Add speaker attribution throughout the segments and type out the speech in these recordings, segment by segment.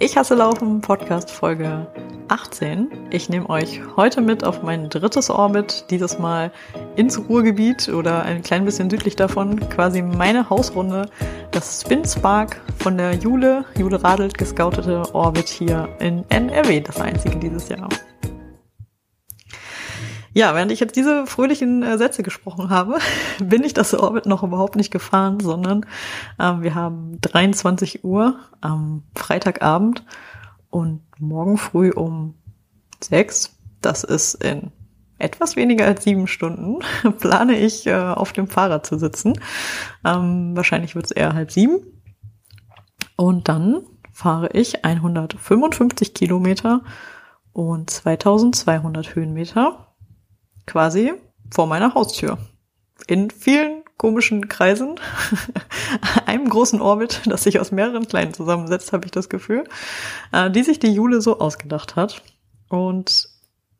Speaker 1: Ich hasse Laufen, Podcast Folge 18. Ich nehme euch heute mit auf mein drittes Orbit, dieses Mal ins Ruhrgebiet oder ein klein bisschen südlich davon, quasi meine Hausrunde, das Spin Spark von der Jule, Jule Radelt gescoutete Orbit hier in NRW, das einzige dieses Jahr. Ja, während ich jetzt diese fröhlichen äh, Sätze gesprochen habe, bin ich das Orbit noch überhaupt nicht gefahren, sondern ähm, wir haben 23 Uhr am Freitagabend und morgen früh um sechs, das ist in etwas weniger als sieben Stunden, plane ich äh, auf dem Fahrrad zu sitzen. Ähm, wahrscheinlich wird es eher halb sieben. Und dann fahre ich 155 Kilometer und 2200 Höhenmeter quasi vor meiner Haustür. In vielen komischen Kreisen, einem großen Orbit, das sich aus mehreren kleinen zusammensetzt, habe ich das Gefühl, äh, die sich die Jule so ausgedacht hat. Und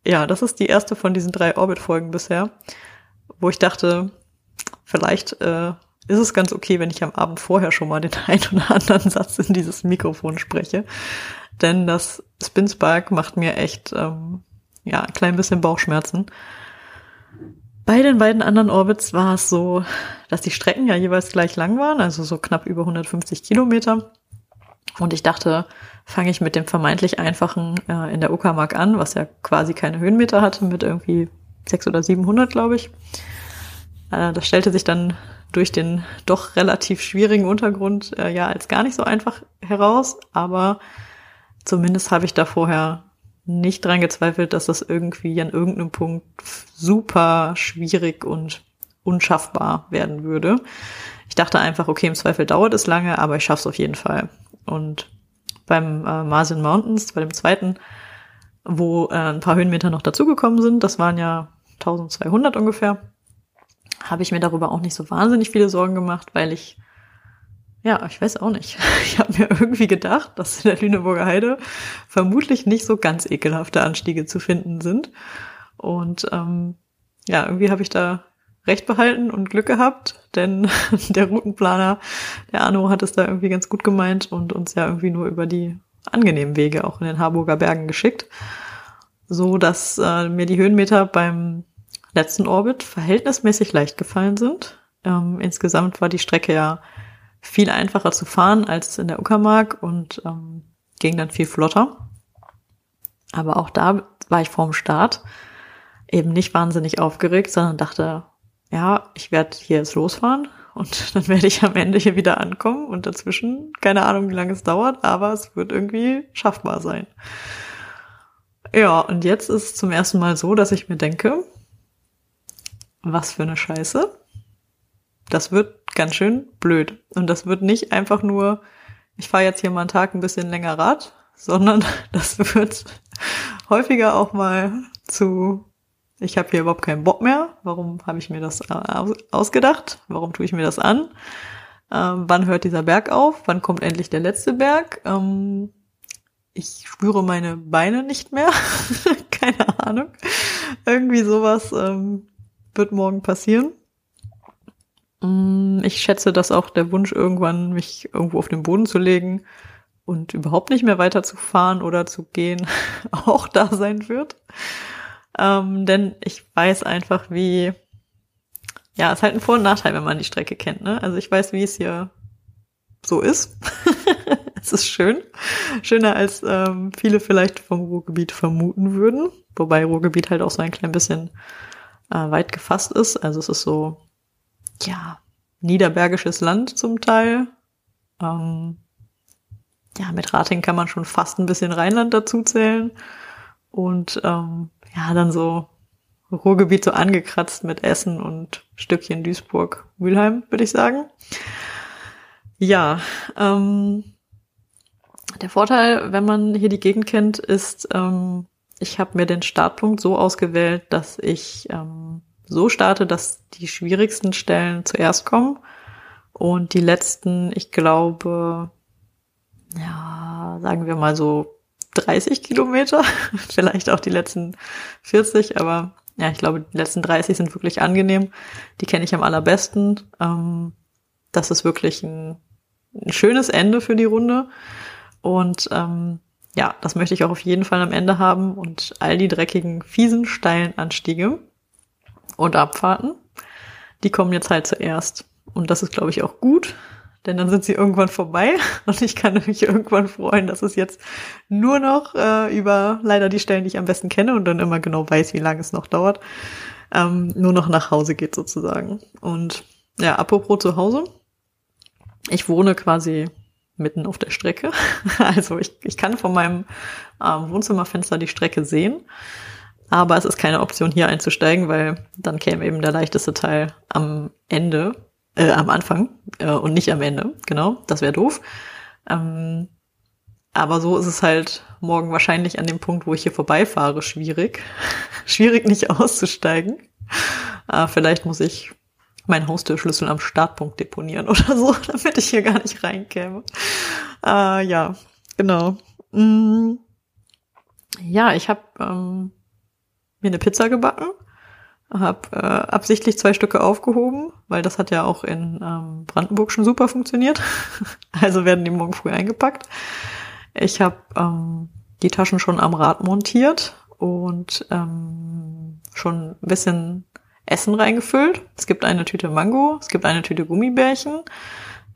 Speaker 1: ja, das ist die erste von diesen drei Orbit-Folgen bisher, wo ich dachte, vielleicht äh, ist es ganz okay, wenn ich am Abend vorher schon mal den einen oder anderen Satz in dieses Mikrofon spreche. Denn das Spin Spark macht mir echt ähm, ja, ein klein bisschen Bauchschmerzen. Bei den beiden anderen Orbits war es so, dass die Strecken ja jeweils gleich lang waren, also so knapp über 150 Kilometer. Und ich dachte, fange ich mit dem vermeintlich einfachen äh, in der Uckermark an, was ja quasi keine Höhenmeter hatte, mit irgendwie 600 oder 700, glaube ich. Äh, das stellte sich dann durch den doch relativ schwierigen Untergrund äh, ja als gar nicht so einfach heraus, aber zumindest habe ich da vorher nicht dran gezweifelt, dass das irgendwie an irgendeinem Punkt super schwierig und unschaffbar werden würde. Ich dachte einfach, okay, im Zweifel dauert es lange, aber ich schaff's auf jeden Fall. Und beim äh, Marsin Mountains, bei dem zweiten, wo äh, ein paar Höhenmeter noch dazugekommen sind, das waren ja 1200 ungefähr, habe ich mir darüber auch nicht so wahnsinnig viele Sorgen gemacht, weil ich ja, ich weiß auch nicht. Ich habe mir irgendwie gedacht, dass in der Lüneburger Heide vermutlich nicht so ganz ekelhafte Anstiege zu finden sind. Und ähm, ja, irgendwie habe ich da recht behalten und Glück gehabt, denn der Routenplaner, der Arno, hat es da irgendwie ganz gut gemeint und uns ja irgendwie nur über die angenehmen Wege auch in den Harburger Bergen geschickt, so dass äh, mir die Höhenmeter beim letzten Orbit verhältnismäßig leicht gefallen sind. Ähm, insgesamt war die Strecke ja viel einfacher zu fahren als in der Uckermark und ähm, ging dann viel flotter. Aber auch da war ich vorm Start eben nicht wahnsinnig aufgeregt, sondern dachte, ja, ich werde hier jetzt losfahren und dann werde ich am Ende hier wieder ankommen und dazwischen, keine Ahnung, wie lange es dauert, aber es wird irgendwie schaffbar sein. Ja, und jetzt ist es zum ersten Mal so, dass ich mir denke, was für eine Scheiße das wird ganz schön blöd. Und das wird nicht einfach nur, ich fahre jetzt hier mal einen Tag ein bisschen länger Rad, sondern das wird häufiger auch mal zu, ich habe hier überhaupt keinen Bock mehr. Warum habe ich mir das ausgedacht? Warum tue ich mir das an? Ähm, wann hört dieser Berg auf? Wann kommt endlich der letzte Berg? Ähm, ich spüre meine Beine nicht mehr. Keine Ahnung. Irgendwie sowas ähm, wird morgen passieren. Mm, ich schätze, dass auch der Wunsch, irgendwann mich irgendwo auf den Boden zu legen und überhaupt nicht mehr weiterzufahren oder zu gehen, auch da sein wird. Ähm, denn ich weiß einfach, wie, ja, es ist halt ein Vor- und Nachteil, wenn man die Strecke kennt. Ne? Also ich weiß, wie es hier so ist. es ist schön. Schöner als ähm, viele vielleicht vom Ruhrgebiet vermuten würden. Wobei Ruhrgebiet halt auch so ein klein bisschen äh, weit gefasst ist. Also es ist so ja, niederbergisches Land zum Teil. Ähm, ja, mit Rating kann man schon fast ein bisschen Rheinland dazu zählen. Und ähm, ja, dann so Ruhrgebiet so angekratzt mit Essen und Stückchen Duisburg, Mülheim, würde ich sagen. Ja, ähm, der Vorteil, wenn man hier die Gegend kennt, ist, ähm, ich habe mir den Startpunkt so ausgewählt, dass ich ähm, so starte, dass die schwierigsten Stellen zuerst kommen und die letzten, ich glaube, ja, sagen wir mal so 30 Kilometer, vielleicht auch die letzten 40, aber ja, ich glaube, die letzten 30 sind wirklich angenehm. Die kenne ich am allerbesten. Ähm, das ist wirklich ein, ein schönes Ende für die Runde. Und ähm, ja, das möchte ich auch auf jeden Fall am Ende haben und all die dreckigen, fiesen, steilen Anstiege und Abfahrten, die kommen jetzt halt zuerst. Und das ist, glaube ich, auch gut, denn dann sind sie irgendwann vorbei und ich kann mich irgendwann freuen, dass es jetzt nur noch äh, über leider die Stellen, die ich am besten kenne und dann immer genau weiß, wie lange es noch dauert, ähm, nur noch nach Hause geht sozusagen. Und ja, apropos zu Hause. Ich wohne quasi mitten auf der Strecke. Also ich, ich kann von meinem ähm, Wohnzimmerfenster die Strecke sehen. Aber es ist keine Option, hier einzusteigen, weil dann käme eben der leichteste Teil am Ende, äh, am Anfang äh, und nicht am Ende. Genau, das wäre doof. Ähm, aber so ist es halt morgen wahrscheinlich an dem Punkt, wo ich hier vorbeifahre, schwierig. schwierig nicht auszusteigen. Äh, vielleicht muss ich meinen Haustürschlüssel am Startpunkt deponieren oder so, damit ich hier gar nicht reinkäme. Äh, ja, genau. Mm, ja, ich habe ähm, mir eine Pizza gebacken, habe äh, absichtlich zwei Stücke aufgehoben, weil das hat ja auch in ähm, Brandenburg schon super funktioniert. also werden die morgen früh eingepackt. Ich habe ähm, die Taschen schon am Rad montiert und ähm, schon ein bisschen Essen reingefüllt. Es gibt eine Tüte Mango, es gibt eine Tüte Gummibärchen,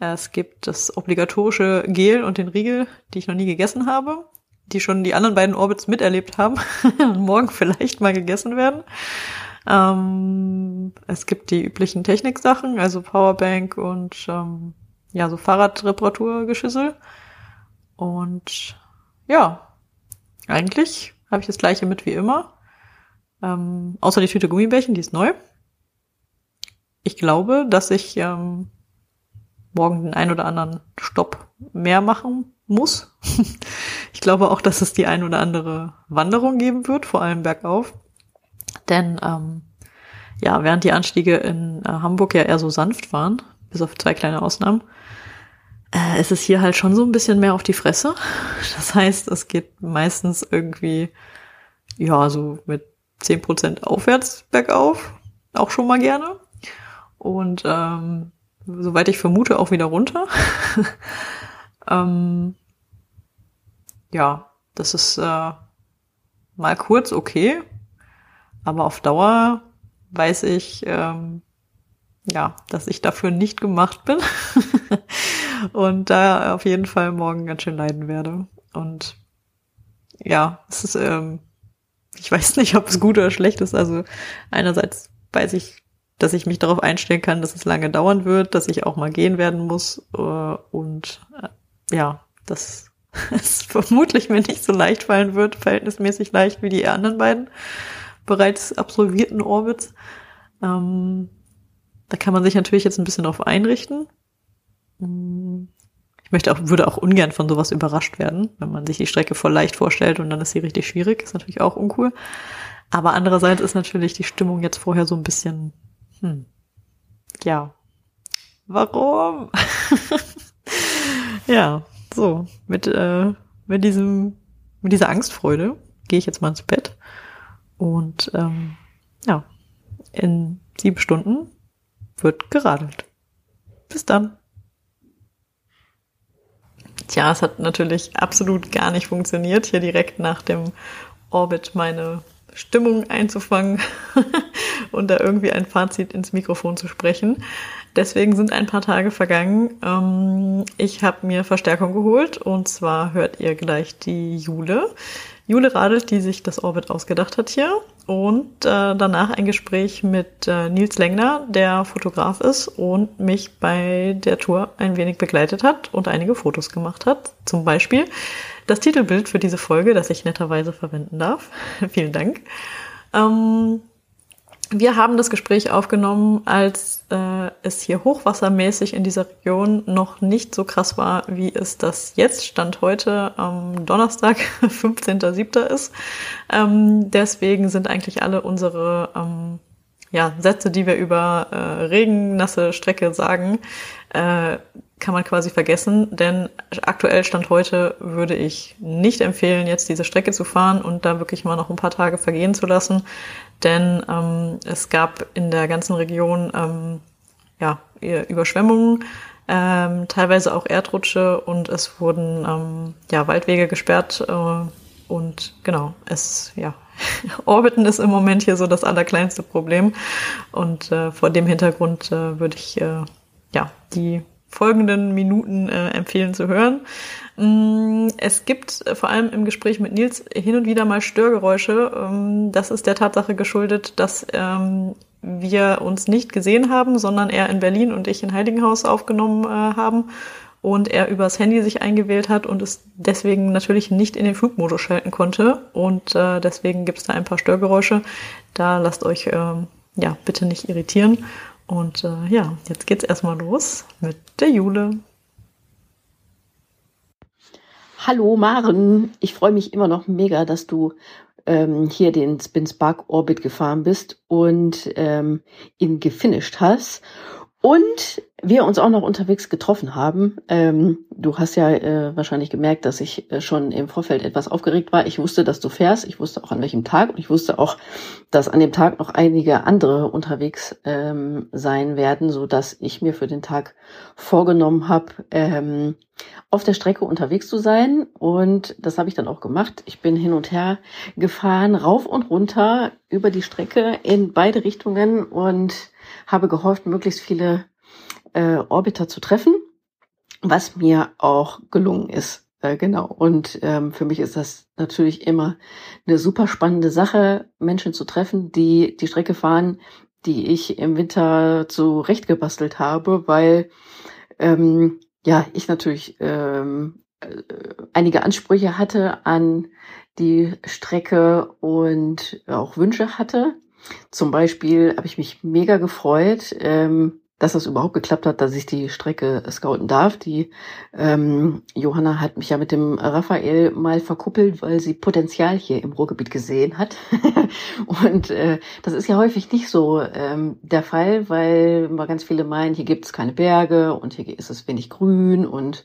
Speaker 1: es gibt das obligatorische Gel und den Riegel, die ich noch nie gegessen habe, die schon die anderen beiden Orbits miterlebt haben morgen vielleicht mal gegessen werden. Ähm, es gibt die üblichen Techniksachen, also Powerbank und ähm, ja, so Fahrradreparaturgeschüssel. Und ja, eigentlich habe ich das gleiche mit wie immer. Ähm, außer die Tüte Gummibärchen, die ist neu. Ich glaube, dass ich ähm, morgen den ein oder anderen Stopp mehr machen muss. ich glaube auch, dass es die ein oder andere Wanderung geben wird, vor allem bergauf. Denn ähm, ja, während die Anstiege in äh, Hamburg ja eher so sanft waren, bis auf zwei kleine Ausnahmen, äh, ist es hier halt schon so ein bisschen mehr auf die Fresse. Das heißt, es geht meistens irgendwie, ja, so mit zehn Prozent aufwärts bergauf, auch schon mal gerne. Und ähm, soweit ich vermute, auch wieder runter. ähm, ja, das ist äh, mal kurz okay, aber auf Dauer weiß ich, ähm, ja, dass ich dafür nicht gemacht bin und da auf jeden Fall morgen ganz schön leiden werde. Und ja, es ist ähm, ich weiß nicht, ob es gut oder schlecht ist. Also einerseits weiß ich, dass ich mich darauf einstellen kann, dass es lange dauern wird, dass ich auch mal gehen werden muss äh, und äh, ja, dass es vermutlich mir nicht so leicht fallen wird, verhältnismäßig leicht wie die anderen beiden bereits absolvierten Orbits. Ähm, da kann man sich natürlich jetzt ein bisschen darauf einrichten. Hm, ich möchte auch, würde auch ungern von sowas überrascht werden, wenn man sich die Strecke voll leicht vorstellt und dann ist sie richtig schwierig, ist natürlich auch uncool. Aber andererseits ist natürlich die Stimmung jetzt vorher so ein bisschen, hm, ja, warum? ja, so, mit, äh, mit diesem, mit dieser Angstfreude gehe ich jetzt mal ins Bett und ähm, ja, in sieben Stunden wird geradelt. Bis dann. Tja, es hat natürlich absolut gar nicht funktioniert, hier direkt nach dem Orbit meine Stimmung einzufangen und da irgendwie ein Fazit ins Mikrofon zu sprechen. Deswegen sind ein paar Tage vergangen. Ähm, ich habe mir Verstärkung geholt und zwar hört ihr gleich die Jule. Jule Radelt, die sich das Orbit ausgedacht hat hier. Und äh, danach ein Gespräch mit äh, Nils Lengner, der Fotograf ist und mich bei der Tour ein wenig begleitet hat und einige Fotos gemacht hat. Zum Beispiel das Titelbild für diese Folge, das ich netterweise verwenden darf. Vielen Dank. Ähm, wir haben das Gespräch aufgenommen, als äh, es hier hochwassermäßig in dieser Region noch nicht so krass war, wie es das jetzt Stand heute am Donnerstag, 15.07. ist. Ähm, deswegen sind eigentlich alle unsere ähm, ja, Sätze, die wir über äh, regennasse Strecke sagen, äh, kann man quasi vergessen, denn aktuell Stand heute würde ich nicht empfehlen, jetzt diese Strecke zu fahren und da wirklich mal noch ein paar Tage vergehen zu lassen, denn ähm, es gab in der ganzen Region ähm, ja, Überschwemmungen. ähm, teilweise auch Erdrutsche und es wurden ähm, ja, Waldwege gesperrt äh, und genau, es, ja, Orbiten ist im Moment hier so das allerkleinste Problem und äh, vor dem Hintergrund äh, würde ich äh, ja die folgenden Minuten äh, empfehlen zu hören. Mm, es gibt äh, vor allem im Gespräch mit Nils hin und wieder mal Störgeräusche. Ähm, das ist der Tatsache geschuldet, dass ähm, wir uns nicht gesehen haben, sondern er in Berlin und ich in Heiligenhaus aufgenommen äh, haben und er übers Handy sich eingewählt hat und es deswegen natürlich nicht in den Flugmodus schalten konnte und äh, deswegen gibt es da ein paar Störgeräusche. Da lasst euch ähm, ja bitte nicht irritieren und äh, ja, jetzt geht's erstmal los mit der Jule.
Speaker 2: Hallo Maren, ich freue mich immer noch mega, dass du ähm, hier den Spin Spark Orbit gefahren bist und ähm, ihn gefinisht hast. Und wir uns auch noch unterwegs getroffen haben. Ähm, du hast ja äh, wahrscheinlich gemerkt, dass ich äh, schon im Vorfeld etwas aufgeregt war. Ich wusste, dass du fährst. Ich wusste auch an welchem Tag. Und ich wusste auch, dass an dem Tag noch einige andere unterwegs ähm, sein werden, so dass ich mir für den Tag vorgenommen habe, ähm, auf der Strecke unterwegs zu sein. Und das habe ich dann auch gemacht. Ich bin hin und her gefahren, rauf und runter über die Strecke in beide Richtungen und habe gehofft, möglichst viele äh, Orbiter zu treffen, was mir auch gelungen ist. Äh, genau. Und ähm, für mich ist das natürlich immer eine super spannende Sache, Menschen zu treffen, die die Strecke fahren, die ich im Winter zurechtgebastelt habe, weil ähm, ja ich natürlich ähm, äh, einige Ansprüche hatte an die Strecke und auch Wünsche hatte. Zum Beispiel habe ich mich mega gefreut, ähm, dass das überhaupt geklappt hat, dass ich die Strecke scouten darf. Die ähm, Johanna hat mich ja mit dem Raphael mal verkuppelt, weil sie Potenzial hier im Ruhrgebiet gesehen hat. und äh, das ist ja häufig nicht so ähm, der Fall, weil immer ganz viele meinen, hier gibt es keine Berge und hier ist es wenig Grün und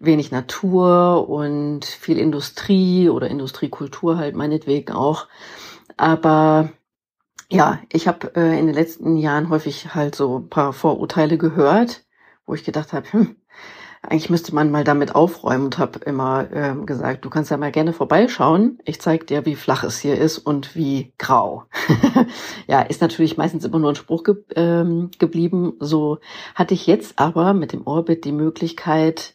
Speaker 2: wenig Natur und viel Industrie oder Industriekultur halt meinetwegen auch. Aber ja, ich habe äh, in den letzten Jahren häufig halt so ein paar Vorurteile gehört, wo ich gedacht habe, hm, eigentlich müsste man mal damit aufräumen und habe immer ähm, gesagt, du kannst ja mal gerne vorbeischauen. Ich zeig dir, wie flach es hier ist und wie grau. ja, ist natürlich meistens immer nur ein Spruch ge ähm, geblieben. So hatte ich jetzt aber mit dem Orbit die Möglichkeit,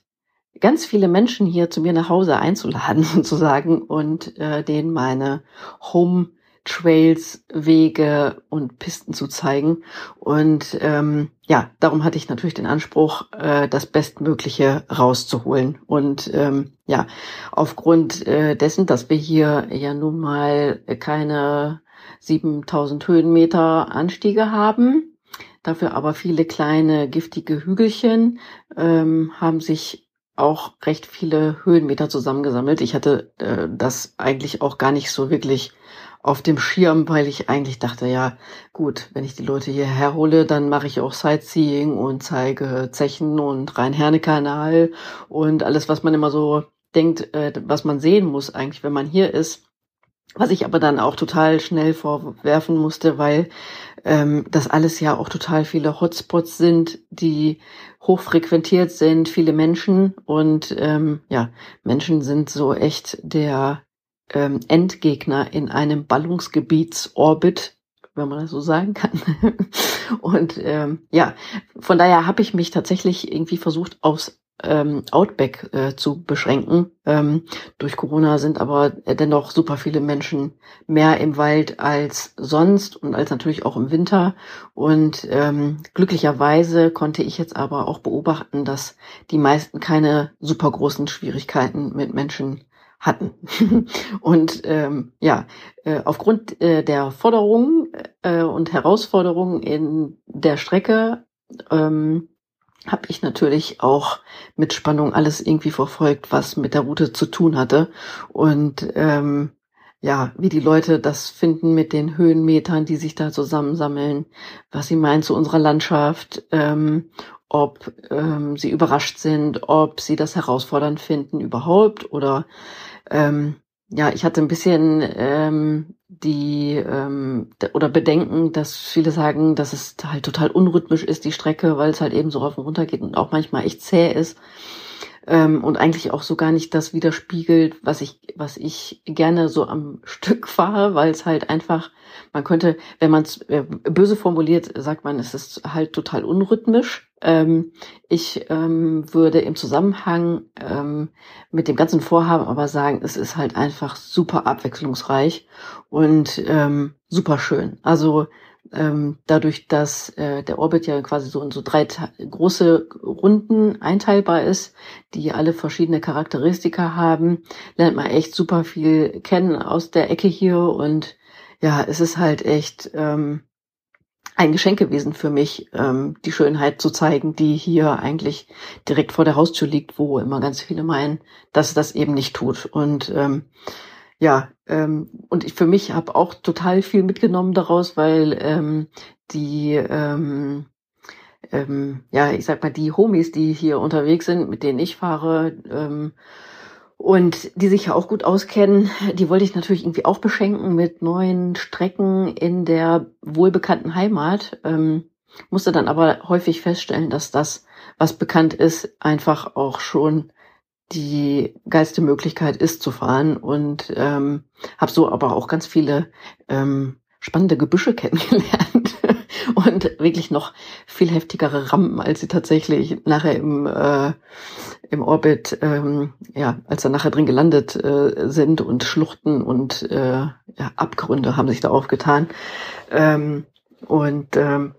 Speaker 2: ganz viele Menschen hier zu mir nach Hause einzuladen sozusagen und äh, denen meine Home Trails, Wege und Pisten zu zeigen. Und ähm, ja, darum hatte ich natürlich den Anspruch, äh, das Bestmögliche rauszuholen. Und ähm, ja, aufgrund äh, dessen, dass wir hier ja nun mal keine 7000 Höhenmeter Anstiege haben, dafür aber viele kleine giftige Hügelchen, ähm, haben sich auch recht viele Höhenmeter zusammengesammelt. Ich hatte äh, das eigentlich auch gar nicht so wirklich auf dem Schirm, weil ich eigentlich dachte, ja, gut, wenn ich die Leute hierher hole, dann mache ich auch Sightseeing und zeige Zechen und Rhein-Herne-Kanal und alles, was man immer so denkt, äh, was man sehen muss eigentlich, wenn man hier ist. Was ich aber dann auch total schnell vorwerfen musste, weil ähm, das alles ja auch total viele Hotspots sind, die hochfrequentiert sind, viele Menschen und ähm, ja, Menschen sind so echt der Endgegner in einem Ballungsgebietsorbit, wenn man das so sagen kann. und ähm, ja, von daher habe ich mich tatsächlich irgendwie versucht, aufs ähm, Outback äh, zu beschränken. Ähm, durch Corona sind aber dennoch super viele Menschen mehr im Wald als sonst und als natürlich auch im Winter. Und ähm, glücklicherweise konnte ich jetzt aber auch beobachten, dass die meisten keine super großen Schwierigkeiten mit Menschen hatten. und ähm, ja, äh, aufgrund äh, der Forderungen äh, und Herausforderungen in der Strecke ähm, habe ich natürlich auch mit Spannung alles irgendwie verfolgt, was mit der Route zu tun hatte. Und ähm, ja, wie die Leute das finden mit den Höhenmetern, die sich da zusammensammeln, was sie meinen zu unserer Landschaft, ähm, ob ähm, sie überrascht sind, ob sie das herausfordernd finden überhaupt oder ähm, ja, ich hatte ein bisschen ähm, die ähm, oder Bedenken, dass viele sagen, dass es halt total unrhythmisch ist, die Strecke, weil es halt eben so rauf und runter geht und auch manchmal echt zäh ist ähm, und eigentlich auch so gar nicht das widerspiegelt, was ich, was ich gerne so am Stück fahre, weil es halt einfach, man könnte, wenn man es äh, böse formuliert, sagt man, es ist halt total unrhythmisch. Ähm, ich ähm, würde im Zusammenhang ähm, mit dem ganzen Vorhaben aber sagen, es ist halt einfach super abwechslungsreich und ähm, super schön. Also ähm, dadurch, dass äh, der Orbit ja quasi so in so drei große Runden einteilbar ist, die alle verschiedene Charakteristika haben, lernt man echt super viel kennen aus der Ecke hier und ja, es ist halt echt ähm, ein Geschenk gewesen für mich, ähm, die Schönheit zu zeigen, die hier eigentlich direkt vor der Haustür liegt, wo immer ganz viele meinen, dass das eben nicht tut. Und ähm, ja, ähm, und ich für mich habe auch total viel mitgenommen daraus, weil ähm, die ähm, ähm, ja, ich sag mal, die Homies, die hier unterwegs sind, mit denen ich fahre, ähm, und die sich ja auch gut auskennen, die wollte ich natürlich irgendwie auch beschenken mit neuen Strecken in der wohlbekannten Heimat. Ähm, musste dann aber häufig feststellen, dass das, was bekannt ist, einfach auch schon die geilste Möglichkeit ist zu fahren und ähm, habe so aber auch ganz viele ähm, spannende Gebüsche kennengelernt und wirklich noch viel heftigere Rampen, als sie tatsächlich nachher im äh, im Orbit, ähm, ja, als er nachher drin gelandet äh, sind und Schluchten und äh, ja, Abgründe haben sich da aufgetan. Ähm, und ähm,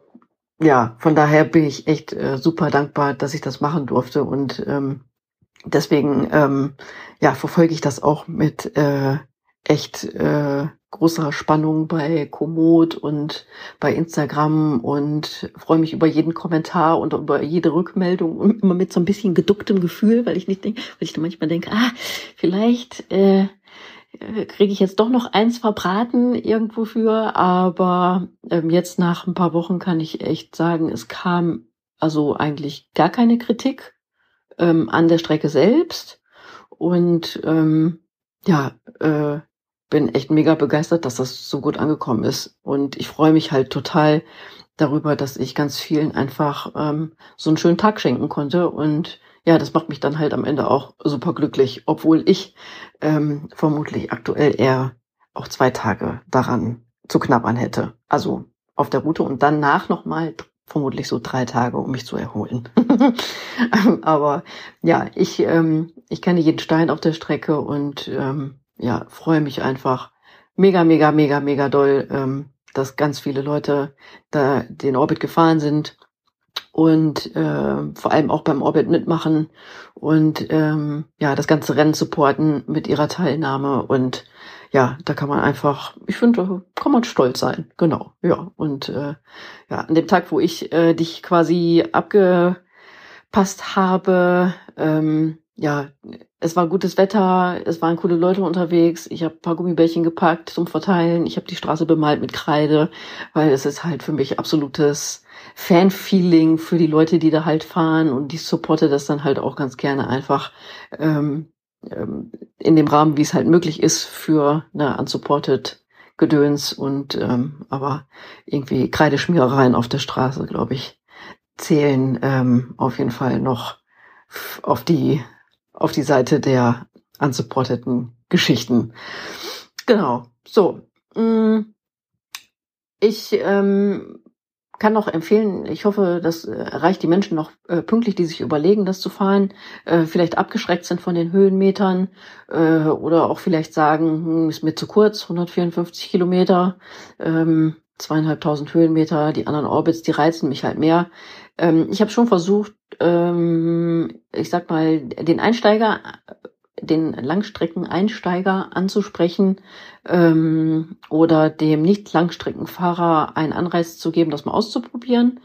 Speaker 2: ja, von daher bin ich echt äh, super dankbar, dass ich das machen durfte und ähm, deswegen ähm, ja verfolge ich das auch mit äh, echt äh, großer Spannung bei Komoot und bei Instagram und freue mich über jeden Kommentar und über jede Rückmeldung und immer mit so ein bisschen geducktem Gefühl, weil ich nicht denke, weil ich dann manchmal denke, ah, vielleicht äh, kriege ich jetzt doch noch eins verbraten irgendwo für, aber ähm, jetzt nach ein paar Wochen kann ich echt sagen, es kam also eigentlich gar keine Kritik ähm, an der Strecke selbst. Und ähm, ja, äh, bin echt mega begeistert, dass das so gut angekommen ist. Und ich freue mich halt total darüber, dass ich ganz vielen einfach ähm, so einen schönen Tag schenken konnte. Und ja, das macht mich dann halt am Ende auch super glücklich, obwohl ich ähm, vermutlich aktuell eher auch zwei Tage daran zu knabbern hätte. Also auf der Route und danach nochmal vermutlich so drei Tage, um mich zu erholen. Aber ja, ich, ähm, ich kenne jeden Stein auf der Strecke und ähm, ja, freue mich einfach mega, mega, mega, mega doll, ähm, dass ganz viele Leute da den Orbit gefahren sind und äh, vor allem auch beim Orbit mitmachen und ähm, ja das ganze Rennen supporten mit ihrer Teilnahme und ja, da kann man einfach, ich finde, kann man stolz sein. Genau, ja. Und äh, ja, an dem Tag, wo ich äh, dich quasi abgepasst habe, ähm, ja, es war gutes Wetter, es waren coole Leute unterwegs, ich habe paar Gummibärchen gepackt zum Verteilen, ich habe die Straße bemalt mit Kreide, weil es ist halt für mich absolutes Fan-Feeling für die Leute, die da halt fahren und die supporte das dann halt auch ganz gerne einfach ähm, in dem Rahmen, wie es halt möglich ist für eine unsupported Gedöns und ähm, aber irgendwie Kreideschmierereien auf der Straße, glaube ich, zählen ähm, auf jeden Fall noch auf die auf die Seite der unsupporteten Geschichten. Genau. So. Mm. Ich ähm, kann noch empfehlen, ich hoffe, das äh, erreicht die Menschen noch äh, pünktlich, die sich überlegen, das zu fahren, äh, vielleicht abgeschreckt sind von den Höhenmetern äh, oder auch vielleicht sagen, hm, ist mir zu kurz, 154 Kilometer, ähm, zweieinhalbtausend Höhenmeter, die anderen Orbits, die reizen mich halt mehr. Ähm, ich habe schon versucht, ähm, ich sag mal, den Einsteiger den Langstreckeneinsteiger anzusprechen ähm, oder dem Nicht-Langstreckenfahrer einen Anreiz zu geben, das mal auszuprobieren.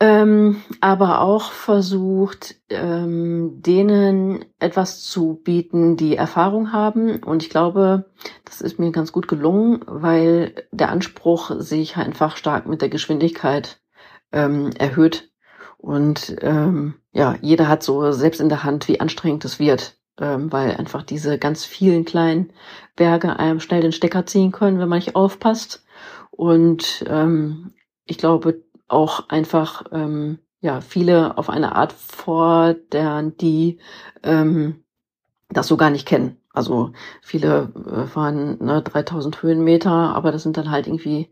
Speaker 2: Ähm, aber auch versucht, ähm, denen etwas zu bieten, die Erfahrung haben. Und ich glaube, das ist mir ganz gut gelungen, weil der Anspruch sich einfach stark mit der Geschwindigkeit ähm, erhöht. Und ähm, ja, jeder hat so selbst in der Hand, wie anstrengend es wird. Ähm, weil einfach diese ganz vielen kleinen Berge einem schnell den Stecker ziehen können, wenn man nicht aufpasst. Und ähm, ich glaube auch einfach, ähm, ja, viele auf eine Art fordern, die ähm, das so gar nicht kennen. Also viele äh, fahren ne, 3000 Höhenmeter, aber das sind dann halt irgendwie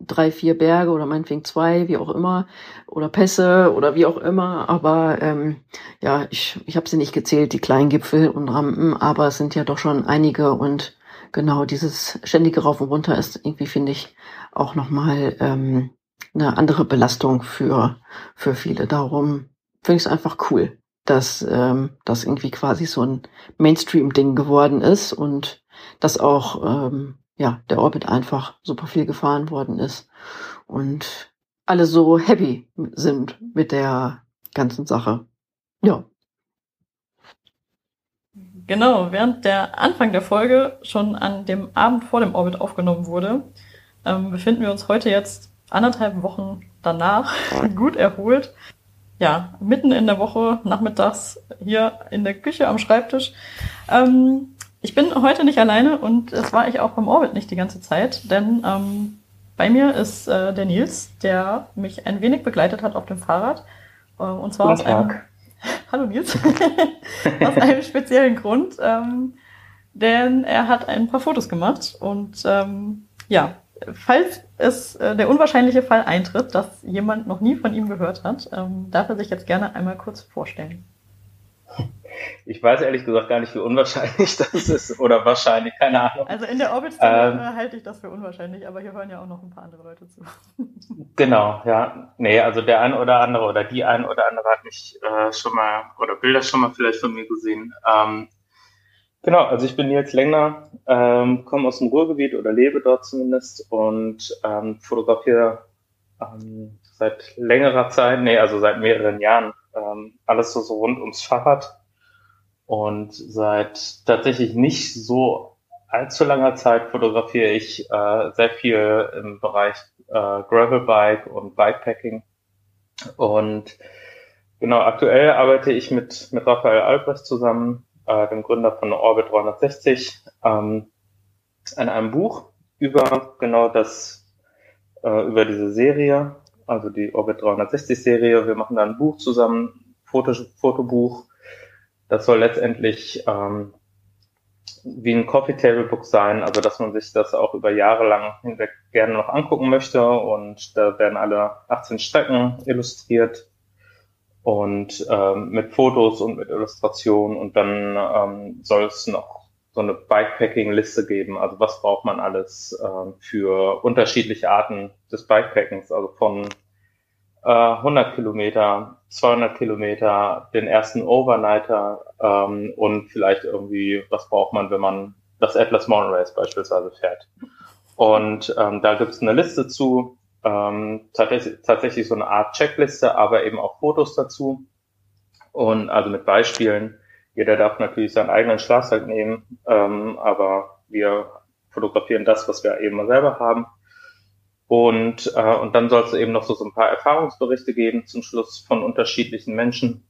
Speaker 2: drei, vier Berge oder meinetwegen zwei, wie auch immer, oder Pässe oder wie auch immer. Aber ähm, ja, ich, ich habe sie nicht gezählt, die kleinen Gipfel und Rampen, aber es sind ja doch schon einige und genau dieses ständige Rauf und Runter ist irgendwie, finde ich, auch nochmal ähm, eine andere Belastung für, für viele. Darum finde ich es einfach cool, dass ähm, das irgendwie quasi so ein Mainstream-Ding geworden ist und dass auch ähm, ja, der Orbit einfach super viel gefahren worden ist und alle so happy sind mit der ganzen Sache. Ja.
Speaker 1: Genau, während der Anfang der Folge schon an dem Abend vor dem Orbit aufgenommen wurde, ähm, befinden wir uns heute jetzt anderthalb Wochen danach gut erholt. Ja, mitten in der Woche, nachmittags hier in der Küche am Schreibtisch. Ähm, ich bin heute nicht alleine und es war ich auch beim Orbit nicht die ganze Zeit, denn ähm, bei mir ist äh, der Nils, der mich ein wenig begleitet hat auf dem Fahrrad. Äh, und zwar aus einem. Hallo Nils. aus einem speziellen Grund. Ähm, denn er hat ein paar Fotos gemacht. Und ähm, ja, falls es äh, der unwahrscheinliche Fall eintritt, dass jemand noch nie von ihm gehört hat, ähm, darf er sich jetzt gerne einmal kurz vorstellen.
Speaker 3: Ich weiß ehrlich gesagt gar nicht, wie unwahrscheinlich das ist oder wahrscheinlich, keine Ahnung.
Speaker 1: Also in der Orbit-Szene ähm, äh, halte ich das für unwahrscheinlich, aber hier hören ja auch noch ein paar andere Leute zu.
Speaker 3: Genau, ja. Nee, also der ein oder andere oder die ein oder andere hat mich äh, schon mal oder Bilder schon mal vielleicht von mir gesehen. Ähm, genau, also ich bin Nils Längner, ähm, komme aus dem Ruhrgebiet oder lebe dort zumindest und ähm, fotografiere ähm, seit längerer Zeit, nee, also seit mehreren Jahren ähm, alles so, so rund ums Fahrrad und seit tatsächlich nicht so allzu langer Zeit fotografiere ich äh, sehr viel im Bereich äh, Gravelbike und Bikepacking. Und genau, aktuell arbeite ich mit, mit Raphael Albrecht zusammen, äh, dem Gründer von Orbit 360, ähm, an einem Buch über genau das, äh, über diese Serie, also die Orbit 360 Serie. Wir machen da ein Buch zusammen, Foto, Fotobuch, das soll letztendlich ähm, wie ein Coffee Table Book sein, also dass man sich das auch über Jahre lang hinweg gerne noch angucken möchte. Und da werden alle 18 Strecken illustriert. Und ähm, mit Fotos und mit Illustrationen. Und dann ähm, soll es noch so eine Bikepacking-Liste geben, also was braucht man alles ähm, für unterschiedliche Arten des Bikepackings, also von 100 äh, Kilometer, 200 Kilometer, den ersten Overnighter ähm, und vielleicht irgendwie, was braucht man, wenn man das Atlas Mountain Race beispielsweise fährt. Und ähm, da gibt es eine Liste zu, ähm, tatsächlich, tatsächlich so eine Art Checkliste, aber eben auch Fotos dazu. Und also mit Beispielen. Jeder darf natürlich seinen eigenen Schlafsack nehmen, ähm, aber wir fotografieren das, was wir eben selber haben. Und, äh, und dann soll es eben noch so, so ein paar Erfahrungsberichte geben zum Schluss von unterschiedlichen Menschen,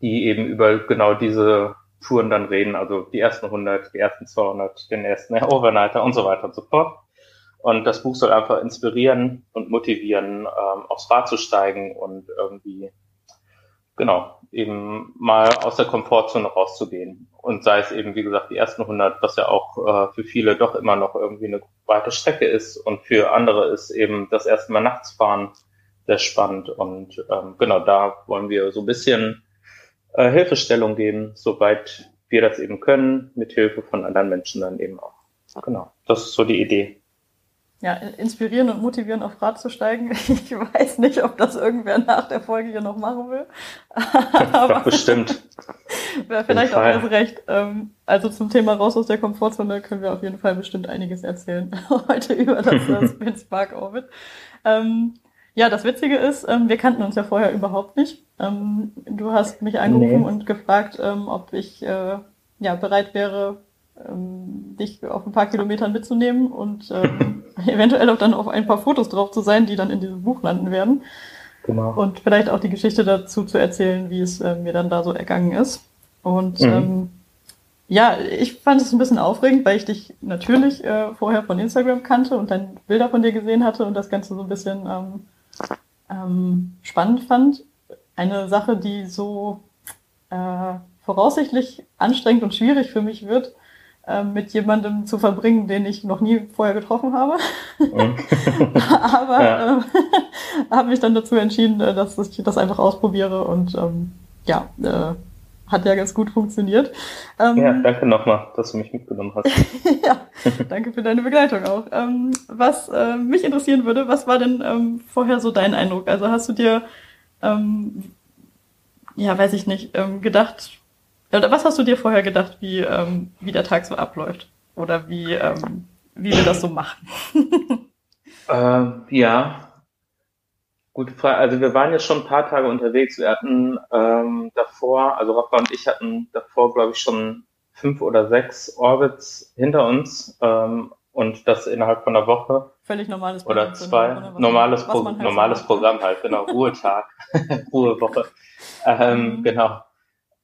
Speaker 3: die eben über genau diese Touren dann reden, also die ersten 100, die ersten 200, den ersten Overnighter und so weiter und so fort. Und das Buch soll einfach inspirieren und motivieren, ähm, aufs Rad zu steigen und irgendwie genau, eben mal aus der Komfortzone rauszugehen. Und sei es eben, wie gesagt, die ersten 100, was ja auch äh, für viele doch immer noch irgendwie eine weite Strecke ist. Und für andere ist eben das erste Mal nachts fahren sehr spannend. Und ähm, genau da wollen wir so ein bisschen äh, Hilfestellung geben, soweit wir das eben können, mit Hilfe von anderen Menschen dann eben auch. Genau, das ist so die Idee
Speaker 1: ja, inspirieren und motivieren, auf Rad zu steigen. Ich weiß nicht, ob das irgendwer nach der Folge hier noch machen will.
Speaker 3: Aber bestimmt.
Speaker 1: Wäre vielleicht auch erst recht. Ähm, also zum Thema raus aus der Komfortzone können wir auf jeden Fall bestimmt einiges erzählen heute über das Spin Spark Orbit. Ähm, ja, das Witzige ist, ähm, wir kannten uns ja vorher überhaupt nicht. Du hast mich angerufen nee. und gefragt, ob ich äh, ja bereit wäre, ähm, dich auf ein paar Kilometern mitzunehmen und ähm, eventuell auch dann auf ein paar Fotos drauf zu sein, die dann in diesem Buch landen werden. Genau. Und vielleicht auch die Geschichte dazu zu erzählen, wie es äh, mir dann da so ergangen ist. Und mhm. ähm, ja, ich fand es ein bisschen aufregend, weil ich dich natürlich äh, vorher von Instagram kannte und dann Bilder von dir gesehen hatte und das Ganze so ein bisschen ähm, ähm, spannend fand. Eine Sache, die so äh, voraussichtlich anstrengend und schwierig für mich wird, mit jemandem zu verbringen, den ich noch nie vorher getroffen habe. Aber ja. äh, habe mich dann dazu entschieden, äh, dass ich das einfach ausprobiere und ähm, ja, äh, hat ja ganz gut funktioniert.
Speaker 3: Ähm, ja, danke nochmal, dass du mich mitgenommen hast.
Speaker 1: ja, danke für deine Begleitung auch. Ähm, was äh, mich interessieren würde, was war denn ähm, vorher so dein Eindruck? Also hast du dir, ähm, ja, weiß ich nicht, ähm, gedacht, oder was hast du dir vorher gedacht, wie, ähm, wie der Tag so abläuft? Oder wie, ähm, wie wir das so machen?
Speaker 3: ähm, ja, gute Frage. Also wir waren jetzt schon ein paar Tage unterwegs. Wir hatten ähm, davor, also Rafa und ich hatten davor, glaube ich, schon fünf oder sechs Orbits hinter uns ähm, und das innerhalb von einer Woche.
Speaker 1: Völlig normales
Speaker 3: Programm. Oder zwei. Oder normales, Pro halt normales Programm halt, genau. Ruhetag, Ruhewoche. Ähm, mhm. Genau.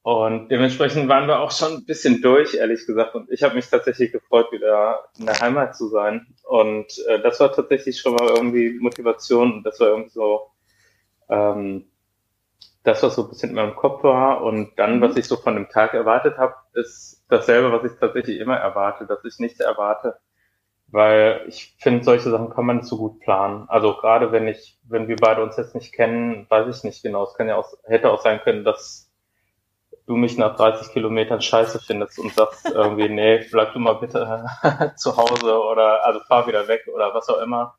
Speaker 3: Und dementsprechend waren wir auch schon ein bisschen durch, ehrlich gesagt. Und ich habe mich tatsächlich gefreut, wieder in der Heimat zu sein. Und äh, das war tatsächlich schon mal irgendwie Motivation. Und das war irgendwie so ähm, das, was so ein bisschen in meinem Kopf war. Und dann, was mhm. ich so von dem Tag erwartet habe, ist dasselbe, was ich tatsächlich immer erwarte, dass ich nichts erwarte. Weil ich finde, solche Sachen kann man nicht so gut planen. Also gerade wenn ich, wenn wir beide uns jetzt nicht kennen, weiß ich nicht genau. Es kann ja auch, hätte auch sein können, dass du mich nach 30 Kilometern scheiße findest und sagst irgendwie, nee, bleib du mal bitte zu Hause oder also fahr wieder weg oder was auch immer.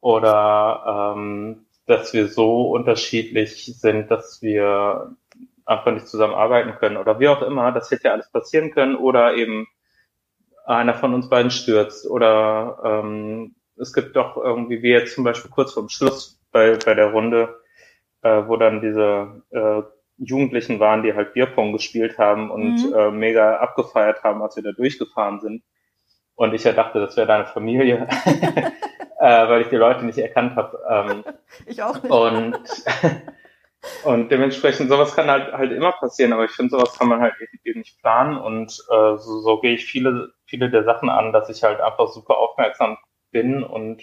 Speaker 3: Oder ähm, dass wir so unterschiedlich sind, dass wir einfach nicht zusammenarbeiten können oder wie auch immer. Das hätte ja alles passieren können oder eben einer von uns beiden stürzt oder ähm, es gibt doch irgendwie, wie jetzt zum Beispiel kurz vorm Schluss bei, bei der Runde, äh, wo dann diese äh, Jugendlichen waren, die halt Bierpong gespielt haben und mhm. äh, mega abgefeiert haben, als wir da durchgefahren sind. Und ich ja dachte, das wäre deine Familie, äh, weil ich die Leute nicht erkannt habe. Ähm,
Speaker 1: ich auch nicht.
Speaker 3: Und, und dementsprechend, sowas kann halt halt immer passieren, aber ich finde, sowas kann man halt eben nicht planen. Und äh, so, so gehe ich viele, viele der Sachen an, dass ich halt einfach super aufmerksam bin und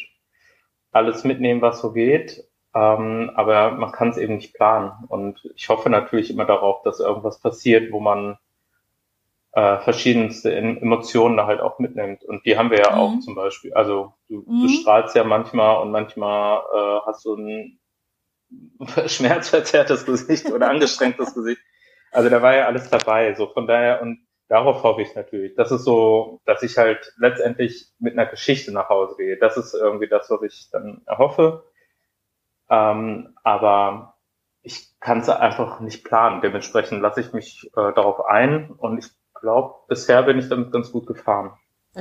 Speaker 3: alles mitnehmen, was so geht ähm, aber man kann es eben nicht planen. Und ich hoffe natürlich immer darauf, dass irgendwas passiert, wo man äh, verschiedenste Emotionen da halt auch mitnimmt. Und die haben wir ja mhm. auch zum Beispiel. Also du, mhm. du strahlst ja manchmal und manchmal äh, hast du ein schmerzverzerrtes Gesicht oder angestrengtes Gesicht. Also da war ja alles dabei. So von daher und darauf hoffe ich natürlich. Das ist so, dass ich halt letztendlich mit einer Geschichte nach Hause gehe. Das ist irgendwie das, was ich dann erhoffe. Ähm, aber ich kann es einfach nicht planen. Dementsprechend lasse ich mich äh, darauf ein und ich glaube, bisher bin ich damit ganz gut gefahren.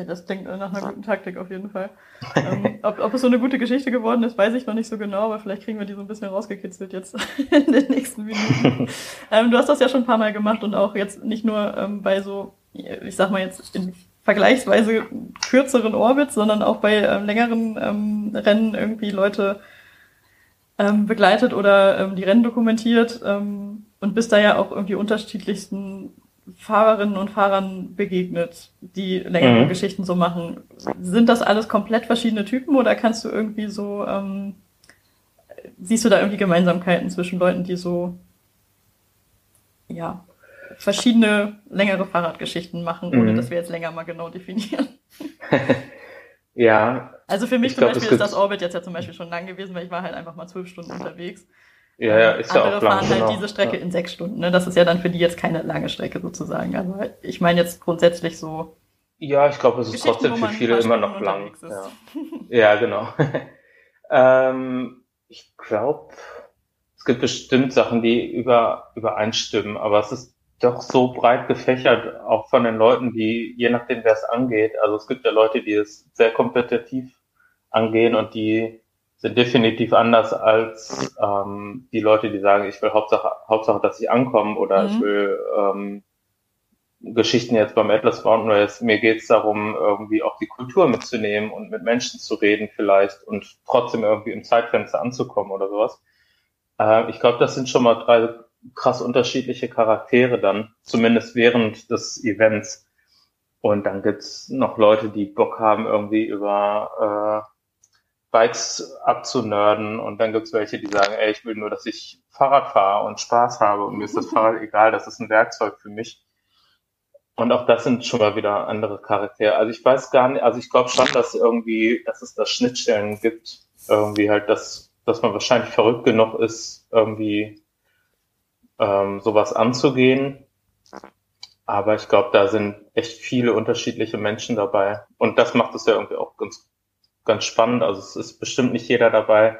Speaker 1: Das klingt nach einer guten Taktik auf jeden Fall. ähm, ob, ob es so eine gute Geschichte geworden ist, weiß ich noch nicht so genau, aber vielleicht kriegen wir die so ein bisschen rausgekitzelt jetzt in den nächsten Minuten. ähm, du hast das ja schon ein paar Mal gemacht und auch jetzt nicht nur ähm, bei so, ich sag mal jetzt in vergleichsweise kürzeren Orbits, sondern auch bei ähm, längeren ähm, Rennen irgendwie Leute ähm, begleitet oder ähm, die Rennen dokumentiert ähm, und bist da ja auch irgendwie unterschiedlichsten Fahrerinnen und Fahrern begegnet, die längere mhm. Geschichten so machen. Sind das alles komplett verschiedene Typen oder kannst du irgendwie so, ähm, siehst du da irgendwie Gemeinsamkeiten zwischen Leuten, die so, ja, verschiedene längere Fahrradgeschichten machen, ohne mhm. dass wir jetzt länger mal genau definieren?
Speaker 3: Ja.
Speaker 1: Also für mich zum glaub, Beispiel ist das Orbit jetzt ja zum Beispiel schon lang gewesen, weil ich war halt einfach mal zwölf Stunden unterwegs.
Speaker 3: Ja, ja, ist
Speaker 1: Andere
Speaker 3: ja auch
Speaker 1: lang,
Speaker 3: fahren
Speaker 1: halt genau. diese Strecke ja. in sechs Stunden. Ne? Das ist ja dann für die jetzt keine lange Strecke sozusagen. Also ich meine jetzt grundsätzlich so.
Speaker 3: Ja, ich glaube, es ist trotzdem für viele immer noch lang. Ja. ja, genau. ähm, ich glaube, es gibt bestimmt Sachen, die über, übereinstimmen, aber es ist doch so breit gefächert, auch von den Leuten, die, je nachdem, wer es angeht. Also es gibt ja Leute, die es sehr kompetitiv angehen und die sind definitiv anders als ähm, die Leute, die sagen, ich will Hauptsache, Hauptsache, dass ich ankomme oder mhm. ich will ähm, Geschichten jetzt beim Atlas Mountain Race. Mir geht es darum, irgendwie auch die Kultur mitzunehmen und mit Menschen zu reden vielleicht und trotzdem irgendwie im Zeitfenster anzukommen oder sowas. Äh, ich glaube, das sind schon mal drei krass unterschiedliche Charaktere dann, zumindest während des Events. Und dann gibt's noch Leute, die Bock haben, irgendwie über äh, Bikes abzunörden. Und dann gibt's welche, die sagen, ey, ich will nur, dass ich Fahrrad fahre und Spaß habe. Und mir ist das Fahrrad egal, das ist ein Werkzeug für mich. Und auch das sind schon mal wieder andere Charaktere. Also ich weiß gar nicht, also ich glaube schon, dass irgendwie, dass es da Schnittstellen gibt, irgendwie halt, dass, dass man wahrscheinlich verrückt genug ist, irgendwie ähm, sowas anzugehen. Aber ich glaube, da sind echt viele unterschiedliche Menschen dabei. Und das macht es ja irgendwie auch ganz, ganz spannend. Also es ist bestimmt nicht jeder dabei,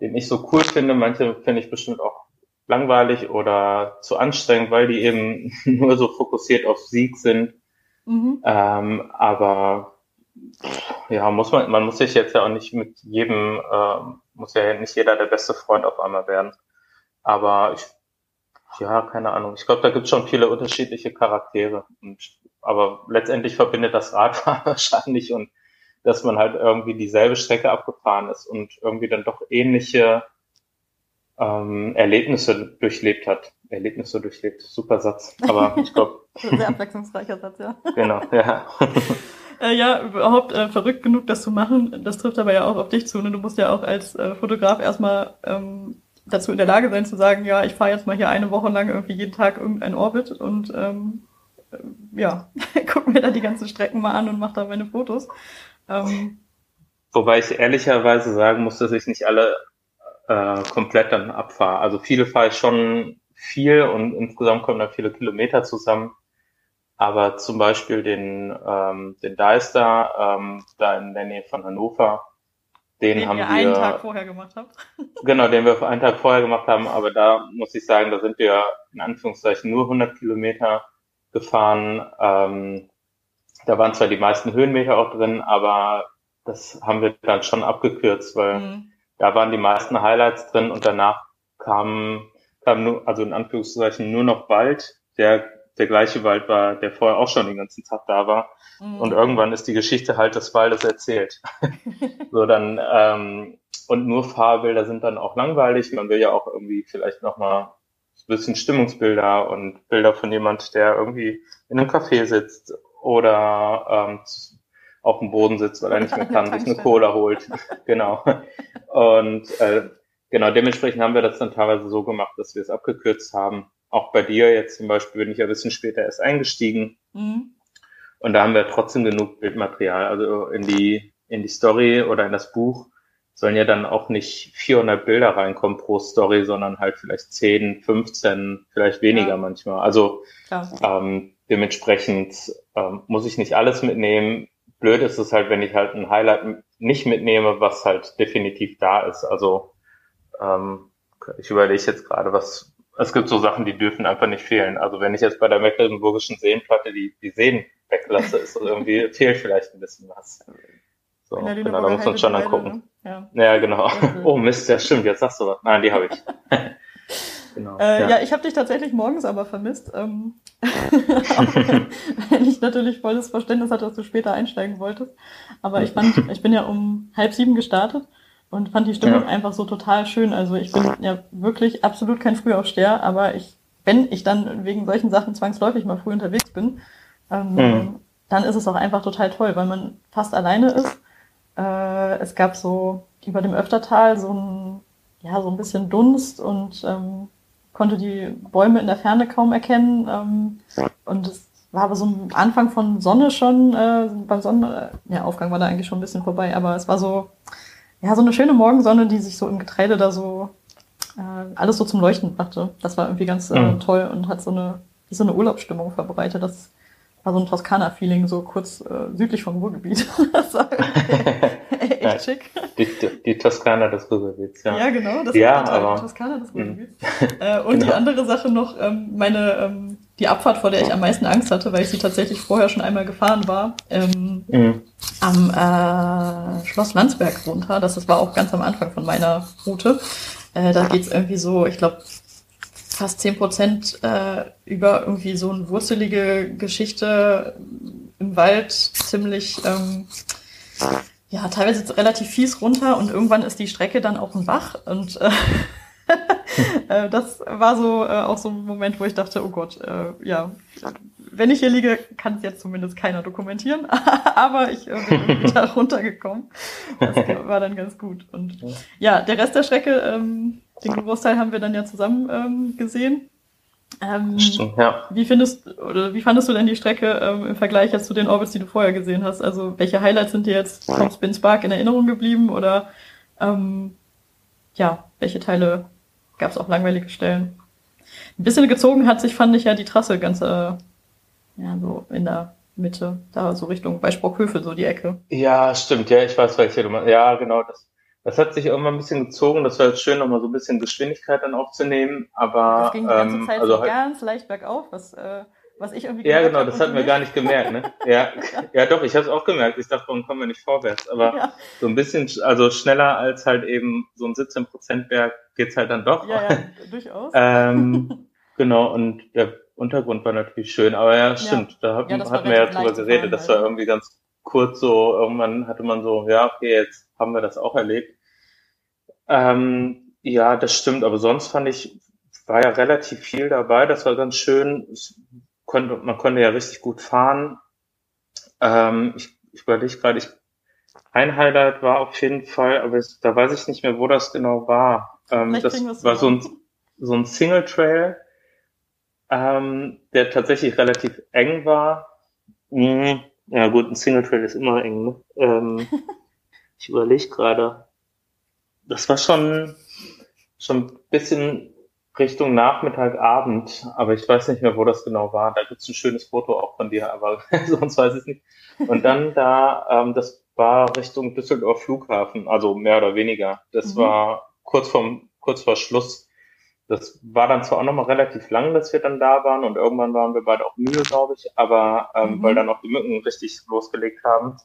Speaker 3: den ich so cool finde. Manche finde ich bestimmt auch langweilig oder zu anstrengend, weil die eben nur so fokussiert auf Sieg sind. Mhm. Ähm, aber ja, muss man, man muss sich jetzt ja auch nicht mit jedem, äh, muss ja nicht jeder der beste Freund auf einmal werden. Aber ich, ja, keine Ahnung. Ich glaube, da gibt es schon viele unterschiedliche Charaktere. Und, aber letztendlich verbindet das Radfahren wahrscheinlich und dass man halt irgendwie dieselbe Strecke abgefahren ist und irgendwie dann doch ähnliche ähm, Erlebnisse durchlebt hat. Erlebnisse durchlebt, super Satz. Aber ich glaube.
Speaker 1: Sehr abwechslungsreicher Satz, ja.
Speaker 3: Genau, ja.
Speaker 1: äh, ja, überhaupt äh, verrückt genug, das zu machen. Das trifft aber ja auch auf dich zu. Ne? Du musst ja auch als äh, Fotograf erstmal ähm, dazu in der Lage sein zu sagen, ja, ich fahre jetzt mal hier eine Woche lang irgendwie jeden Tag irgendein Orbit und ähm, äh, ja, guck mir da die ganzen Strecken mal an und mach da meine Fotos. Ähm,
Speaker 3: Wobei ich ehrlicherweise sagen muss, dass ich nicht alle äh, komplett dann abfahre. Also viele fahre ich schon viel und insgesamt kommen da viele Kilometer zusammen. Aber zum Beispiel den, ähm, den Deister, ähm, da in der Nähe von Hannover, den, den haben wir
Speaker 1: einen Tag vorher gemacht habt.
Speaker 3: Genau, den wir einen Tag vorher gemacht haben. Aber da muss ich sagen, da sind wir in Anführungszeichen nur 100 Kilometer gefahren. Ähm, da waren zwar die meisten Höhenmeter auch drin, aber das haben wir dann schon abgekürzt, weil mhm da waren die meisten Highlights drin und danach kam, kam nur, also in Anführungszeichen nur noch Wald, der der gleiche Wald war, der vorher auch schon den ganzen Tag da war. Mhm. Und irgendwann ist die Geschichte halt des Waldes erzählt. so dann, ähm, und nur Fahrbilder sind dann auch langweilig. Man will ja auch irgendwie vielleicht nochmal ein bisschen Stimmungsbilder und Bilder von jemand, der irgendwie in einem Café sitzt oder ähm, auf dem Boden sitzt, weil er nicht mehr kann, sich eine Cola holt. genau. Und äh, genau, dementsprechend haben wir das dann teilweise so gemacht, dass wir es abgekürzt haben. Auch bei dir jetzt zum Beispiel bin ich ja ein bisschen später erst eingestiegen. Mhm. Und da haben wir trotzdem genug Bildmaterial. Also in die, in die Story oder in das Buch sollen ja dann auch nicht 400 Bilder reinkommen pro Story, sondern halt vielleicht 10, 15, vielleicht weniger ja. manchmal. Also ähm, dementsprechend ähm, muss ich nicht alles mitnehmen blöd ist es halt, wenn ich halt ein Highlight nicht mitnehme, was halt definitiv da ist. Also ähm, ich überlege jetzt gerade, was es gibt so Sachen, die dürfen einfach nicht fehlen. Also wenn ich jetzt bei der Mecklenburgischen Seenplatte die, die Seen weglasse, ist irgendwie fehlt vielleicht ein bisschen was. So, genau, da muss man schon angucken. Ne? Ja. ja, genau. Oh Mist, ja stimmt, jetzt sagst du was. Nein, die habe ich.
Speaker 1: Genau. Äh, ja. ja. ich habe dich tatsächlich morgens aber vermisst. Ähm, wenn ich natürlich volles Verständnis hatte, dass du später einsteigen wolltest. Aber ich fand, ich bin ja um halb sieben gestartet und fand die Stimmung ja. einfach so total schön. Also ich bin ja wirklich absolut kein Frühaufsteher, aber ich, wenn ich dann wegen solchen Sachen zwangsläufig mal früh unterwegs bin, ähm, mhm. dann ist es auch einfach total toll, weil man fast alleine ist. Äh, es gab so über dem Öftertal so ein, ja, so ein bisschen Dunst und ähm, konnte die Bäume in der Ferne kaum erkennen. Ähm, und es war aber so ein Anfang von Sonne schon, äh, beim Sonne, äh, ja, Aufgang war da eigentlich schon ein bisschen vorbei, aber es war so, ja, so eine schöne Morgensonne, die sich so im Getreide da so äh, alles so zum Leuchten brachte. Das war irgendwie ganz äh, mhm. toll und hat so eine, so eine Urlaubsstimmung verbreitet. Das war so ein Toskana-Feeling, so kurz äh, südlich vom Ruhrgebiet. das war
Speaker 3: echt ja, schick. Die, die Toskana des Ruhrgebiets, ja.
Speaker 1: Ja, genau,
Speaker 3: das ja, war aber,
Speaker 1: die Toskana des mhm. Ruhrgebiets. äh, und genau. die andere Sache noch, ähm, meine, ähm, die Abfahrt, vor der ich am meisten Angst hatte, weil ich sie tatsächlich vorher schon einmal gefahren war, ähm, mhm. am äh, Schloss Landsberg runter. Das, das war auch ganz am Anfang von meiner Route. Äh, da geht's irgendwie so, ich glaube, fast zehn Prozent äh, über irgendwie so eine wurzelige Geschichte im Wald ziemlich, ähm, ja, teilweise relativ fies runter und irgendwann ist die Strecke dann auch ein Bach und äh, äh, das war so äh, auch so ein Moment, wo ich dachte, oh Gott, äh, ja, wenn ich hier liege, kann es jetzt zumindest keiner dokumentieren, aber ich äh, bin da runtergekommen. Das war dann ganz gut. Und ja, der Rest der Strecke, ähm, den Großteil haben wir dann ja zusammen ähm, gesehen. Ähm, Stimmt, ja. Wie findest oder wie fandest du denn die Strecke ähm, im Vergleich jetzt zu den Orbits, die du vorher gesehen hast? Also welche Highlights sind dir jetzt vom Spin Spark in Erinnerung geblieben oder ähm, ja, welche Teile gab es auch langweilige Stellen? Ein bisschen gezogen hat sich, fand ich ja die Trasse ganz, äh, ja, so in der Mitte, da so Richtung bei Sprockhöfe, so die Ecke.
Speaker 3: Ja, stimmt, ja, ich weiß, welche du meinst. Ja, genau, das, das hat sich irgendwann ein bisschen gezogen. Das war jetzt schön, nochmal so ein bisschen Geschwindigkeit dann aufzunehmen, aber.
Speaker 1: Das ging die ganze ähm, Zeit also so halt, ganz leicht bergauf, was, äh, was ich irgendwie
Speaker 3: Ja, genau, das hatten wir gar nicht gemerkt, ne? Ja, ja doch, ich habe es auch gemerkt. Ich dachte, warum kommen wir nicht vorwärts? Aber ja. so ein bisschen, also schneller als halt eben so ein 17% Berg geht's halt dann doch.
Speaker 1: Ja, ja, durchaus.
Speaker 3: ähm, genau, und der Untergrund war natürlich schön, aber ja, stimmt, da hatten, hatten wir ja drüber geredet, das war halt. irgendwie ganz kurz so, irgendwann hatte man so, ja, okay, jetzt haben wir das auch erlebt. Ähm, ja, das stimmt, aber sonst fand ich, war ja relativ viel dabei, das war ganz schön. Konnte, man konnte ja richtig gut fahren. Ähm, ich, ich überlege gerade, ich, ein Highlight war auf jeden Fall, aber es, da weiß ich nicht mehr, wo das genau war. Ähm, das war so ein, so ein Single Trail, ähm, der tatsächlich relativ eng war. Mhm. Ja gut, ein Single Trail ist immer eng. Ne? Ähm, ich überlege gerade. Das war schon schon ein bisschen Richtung Nachmittag, Abend, aber ich weiß nicht mehr, wo das genau war. Da gibt's ein schönes Foto auch von dir, aber sonst weiß ich nicht. Und dann da, ähm, das war Richtung Düsseldorf Flughafen, also mehr oder weniger. Das mhm. war kurz vorm, kurz vor Schluss. Das war dann zwar auch nochmal relativ lang, dass wir dann da waren und irgendwann waren wir beide auch müde, glaube ich, aber ähm, mhm. weil dann auch die Mücken richtig losgelegt haben.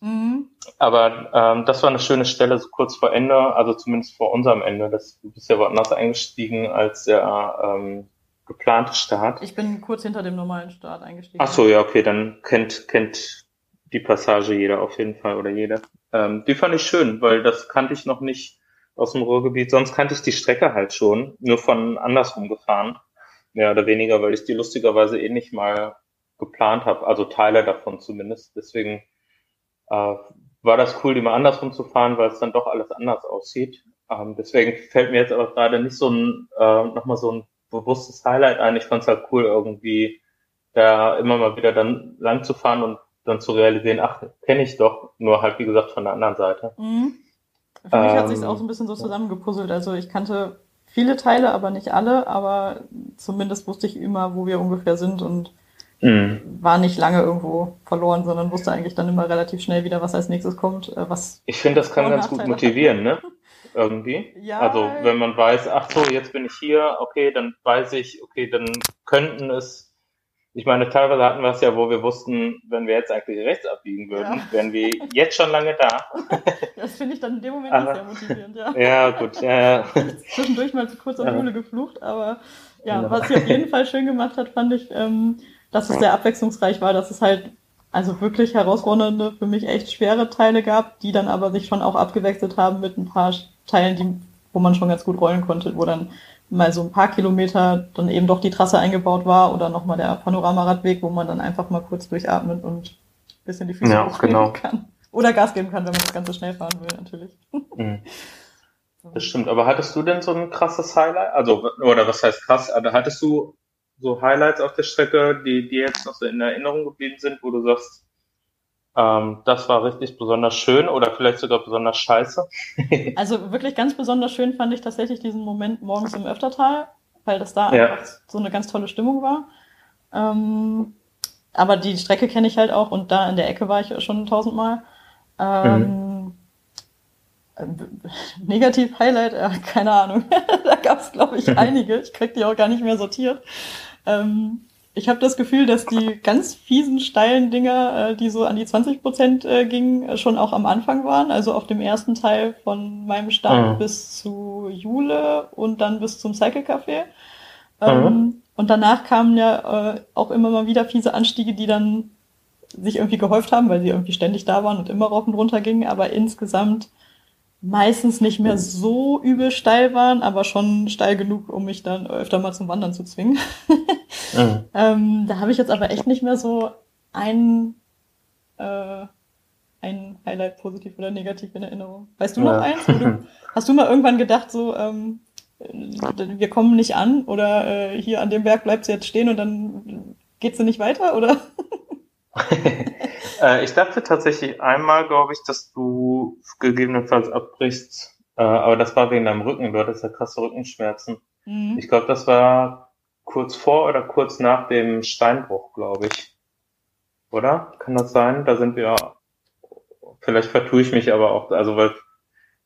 Speaker 3: Mhm. Aber ähm, das war eine schöne Stelle, so kurz vor Ende, also zumindest vor unserem Ende. Das, du bist ja woanders eingestiegen als der ähm, geplante Start.
Speaker 1: Ich bin kurz hinter dem normalen Start eingestiegen.
Speaker 3: Ach so, ja, okay, dann kennt, kennt die Passage jeder auf jeden Fall oder jede. Ähm, die fand ich schön, weil das kannte ich noch nicht aus dem Ruhrgebiet. Sonst kannte ich die Strecke halt schon, nur von andersrum gefahren. Mehr oder weniger, weil ich die lustigerweise eh nicht mal geplant habe, also Teile davon zumindest. Deswegen äh, war das cool, die mal andersrum zu fahren, weil es dann doch alles anders aussieht. Ähm, deswegen fällt mir jetzt aber gerade nicht so ein, äh, nochmal so ein bewusstes Highlight ein. Ich fand es halt cool, irgendwie da immer mal wieder dann lang zu fahren und dann zu realisieren, ach, kenne ich doch, nur halt wie gesagt von der anderen Seite. Mhm.
Speaker 1: Für mich ähm, hat sich auch so ein bisschen so zusammengepuzzelt. Also ich kannte viele Teile, aber nicht alle, aber zumindest wusste ich immer, wo wir ungefähr sind und mhm. war nicht lange irgendwo verloren, sondern wusste eigentlich dann immer relativ schnell wieder, was als nächstes kommt. Äh, was
Speaker 3: ich finde, das kann ganz gut motivieren, ne? Irgendwie. Ja, also wenn man weiß, ach so, jetzt bin ich hier, okay, dann weiß ich, okay, dann könnten es ich meine, teilweise hatten wir es ja, wo wir wussten, wenn wir jetzt eigentlich rechts abbiegen würden, ja. wären wir jetzt schon lange da.
Speaker 1: Das finde ich dann in dem Moment aber, sehr motivierend, ja.
Speaker 3: Ja, gut, ja, ja.
Speaker 1: Zwischendurch mal zu kurz auf Jule geflucht, aber ja, ja, was sie auf jeden Fall schön gemacht hat, fand ich, ähm, dass es sehr abwechslungsreich war, dass es halt also wirklich herausfordernde, für mich echt schwere Teile gab, die dann aber sich schon auch abgewechselt haben mit ein paar Teilen, die, wo man schon ganz gut rollen konnte, wo dann mal so ein paar Kilometer dann eben doch die Trasse eingebaut war oder nochmal der Panoramaradweg, wo man dann einfach mal kurz durchatmet und ein bisschen die Füße ja, genau. kann. Oder Gas geben kann, wenn man das Ganze schnell fahren will, natürlich. Mhm.
Speaker 3: Das stimmt. Aber hattest du denn so ein krasses Highlight? Also, oder was heißt krass? Also hattest du so Highlights auf der Strecke, die dir jetzt noch so in Erinnerung geblieben sind, wo du sagst, ähm, das war richtig besonders schön oder vielleicht sogar besonders scheiße.
Speaker 1: also wirklich ganz besonders schön fand ich tatsächlich diesen Moment morgens im Öftertal, weil das da ja. einfach so eine ganz tolle Stimmung war. Ähm, aber die Strecke kenne ich halt auch und da in der Ecke war ich schon tausendmal. Ähm, mhm. Negativ-Highlight, äh, keine Ahnung. da gab es, glaube ich, einige. Ich krieg die auch gar nicht mehr sortiert. Ähm, ich habe das Gefühl, dass die ganz fiesen, steilen Dinger, äh, die so an die 20 Prozent äh, gingen, äh, schon auch am Anfang waren. Also auf dem ersten Teil von meinem Start mhm. bis zu Jule und dann bis zum Cycle Café. Ähm, mhm. Und danach kamen ja äh, auch immer mal wieder fiese Anstiege, die dann sich irgendwie gehäuft haben, weil sie irgendwie ständig da waren und immer rauf und runter gingen. Aber insgesamt meistens nicht mehr so übel steil waren, aber schon steil genug, um mich dann öfter mal zum Wandern zu zwingen. mhm. ähm, da habe ich jetzt aber echt nicht mehr so ein, äh, ein Highlight positiv oder negativ in Erinnerung. Weißt du noch ja. eins? Du, hast du mal irgendwann gedacht, so, ähm, wir kommen nicht an oder äh, hier an dem Berg bleibt sie jetzt stehen und dann geht sie nicht weiter, oder?
Speaker 3: äh, ich dachte tatsächlich einmal, glaube ich, dass du gegebenenfalls abbrichst, äh, aber das war wegen deinem Rücken. Du hattest ja krasse Rückenschmerzen. Mhm. Ich glaube, das war kurz vor oder kurz nach dem Steinbruch, glaube ich. Oder? Kann das sein? Da sind wir, vielleicht vertue ich mich aber auch, also weil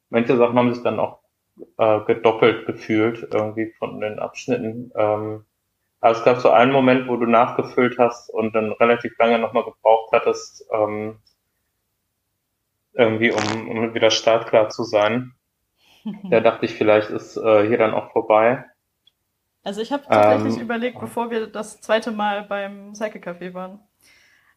Speaker 3: manche Sachen haben sich dann auch äh, gedoppelt gefühlt, irgendwie von den Abschnitten. Ähm, aber es gab so einen Moment, wo du nachgefüllt hast und dann relativ lange nochmal gebraucht hattest, ähm, irgendwie, um, um wieder startklar zu sein. Da dachte ich, vielleicht ist äh, hier dann auch vorbei.
Speaker 1: Also ich habe tatsächlich ähm, überlegt, bevor wir das zweite Mal beim Cycle Café waren.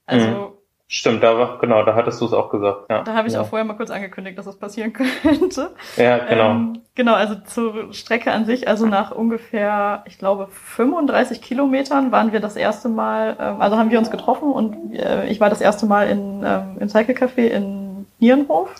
Speaker 1: Also mhm.
Speaker 3: Stimmt, da war, genau, da hattest du es auch gesagt. Ja.
Speaker 1: Da habe ich
Speaker 3: ja.
Speaker 1: auch vorher mal kurz angekündigt, dass das passieren könnte.
Speaker 3: Ja, genau.
Speaker 1: Ähm, genau, also zur Strecke an sich, also nach ungefähr, ich glaube, 35 Kilometern waren wir das erste Mal, ähm, also haben wir uns getroffen und äh, ich war das erste Mal in, ähm, im Cycle Café in Nierenhof.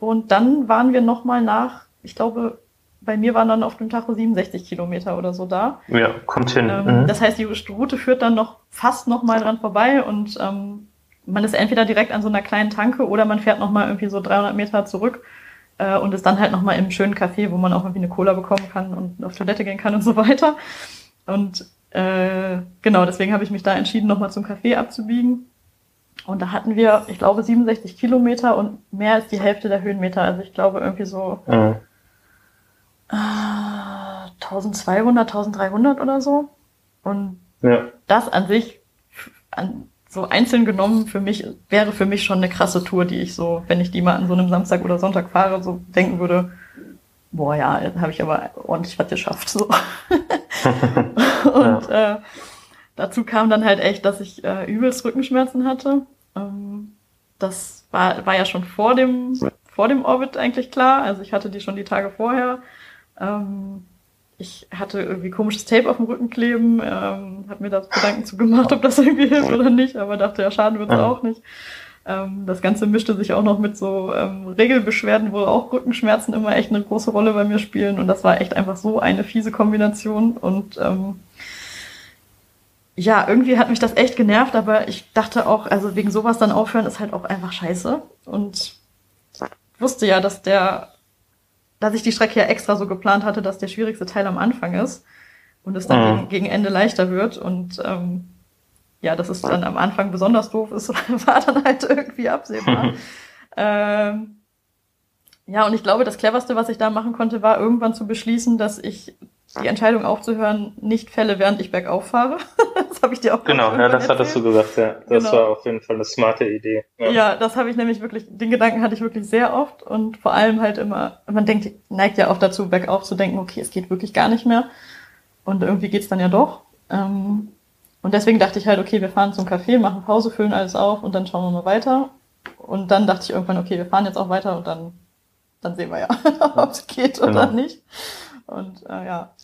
Speaker 1: Und dann waren wir nochmal nach, ich glaube, bei mir waren dann auf dem Tacho 67 Kilometer oder so da.
Speaker 3: Ja, kommt hin.
Speaker 1: Ähm, mhm. Das heißt, die Route führt dann noch fast nochmal dran vorbei und ähm, man ist entweder direkt an so einer kleinen Tanke oder man fährt nochmal irgendwie so 300 Meter zurück äh, und ist dann halt nochmal im schönen Café, wo man auch irgendwie eine Cola bekommen kann und auf Toilette gehen kann und so weiter. Und äh, genau, deswegen habe ich mich da entschieden, nochmal zum Café abzubiegen. Und da hatten wir, ich glaube, 67 Kilometer und mehr als die Hälfte der Höhenmeter. Also ich glaube irgendwie so mhm. äh, 1200, 1300 oder so. Und ja. das an sich an, so einzeln genommen für mich, wäre für mich schon eine krasse Tour, die ich so, wenn ich die mal an so einem Samstag oder Sonntag fahre, so denken würde, boah ja, habe ich aber ordentlich was geschafft. So. und ja. äh, dazu kam dann halt echt, dass ich äh, übelst Rückenschmerzen hatte. Ähm, das war, war ja schon vor dem, vor dem Orbit eigentlich klar. Also ich hatte die schon die Tage vorher. Ähm, ich hatte irgendwie komisches Tape auf dem Rücken kleben, ähm, habe mir da Gedanken zu gemacht, ob das irgendwie hilft oder nicht, aber dachte, ja, schaden wird's auch nicht. Ähm, das Ganze mischte sich auch noch mit so ähm, Regelbeschwerden, wo auch Rückenschmerzen immer echt eine große Rolle bei mir spielen. Und das war echt einfach so eine fiese Kombination. Und ähm, ja, irgendwie hat mich das echt genervt, aber ich dachte auch, also wegen sowas dann aufhören ist halt auch einfach scheiße. Und wusste ja, dass der dass ich die Strecke ja extra so geplant hatte, dass der schwierigste Teil am Anfang ist und es dann mhm. gegen, gegen, Ende leichter wird. Und ähm, ja, dass es dann am Anfang besonders doof ist, war dann halt irgendwie absehbar. ähm, ja, und ich glaube, das cleverste, was ich da machen konnte, war irgendwann zu beschließen, dass ich die Entscheidung aufzuhören nicht fälle, während ich bergauf fahre. das habe ich dir auch
Speaker 3: Genau, ja, das hattest du gesagt, ja. Das genau. war auf jeden Fall eine smarte Idee.
Speaker 1: Ja, ja das habe ich nämlich wirklich, den Gedanken hatte ich wirklich sehr oft und vor allem halt immer, man denkt, neigt ja auch dazu, bergauf zu denken, okay, es geht wirklich gar nicht mehr. Und irgendwie geht's dann ja doch. Ähm, und deswegen dachte ich halt, okay, wir fahren zum Café, machen Pause, füllen alles auf und dann schauen wir mal weiter. Und dann dachte ich irgendwann, okay, wir fahren jetzt auch weiter und dann, dann sehen wir ja, ob es geht genau. oder nicht. Und äh, ja,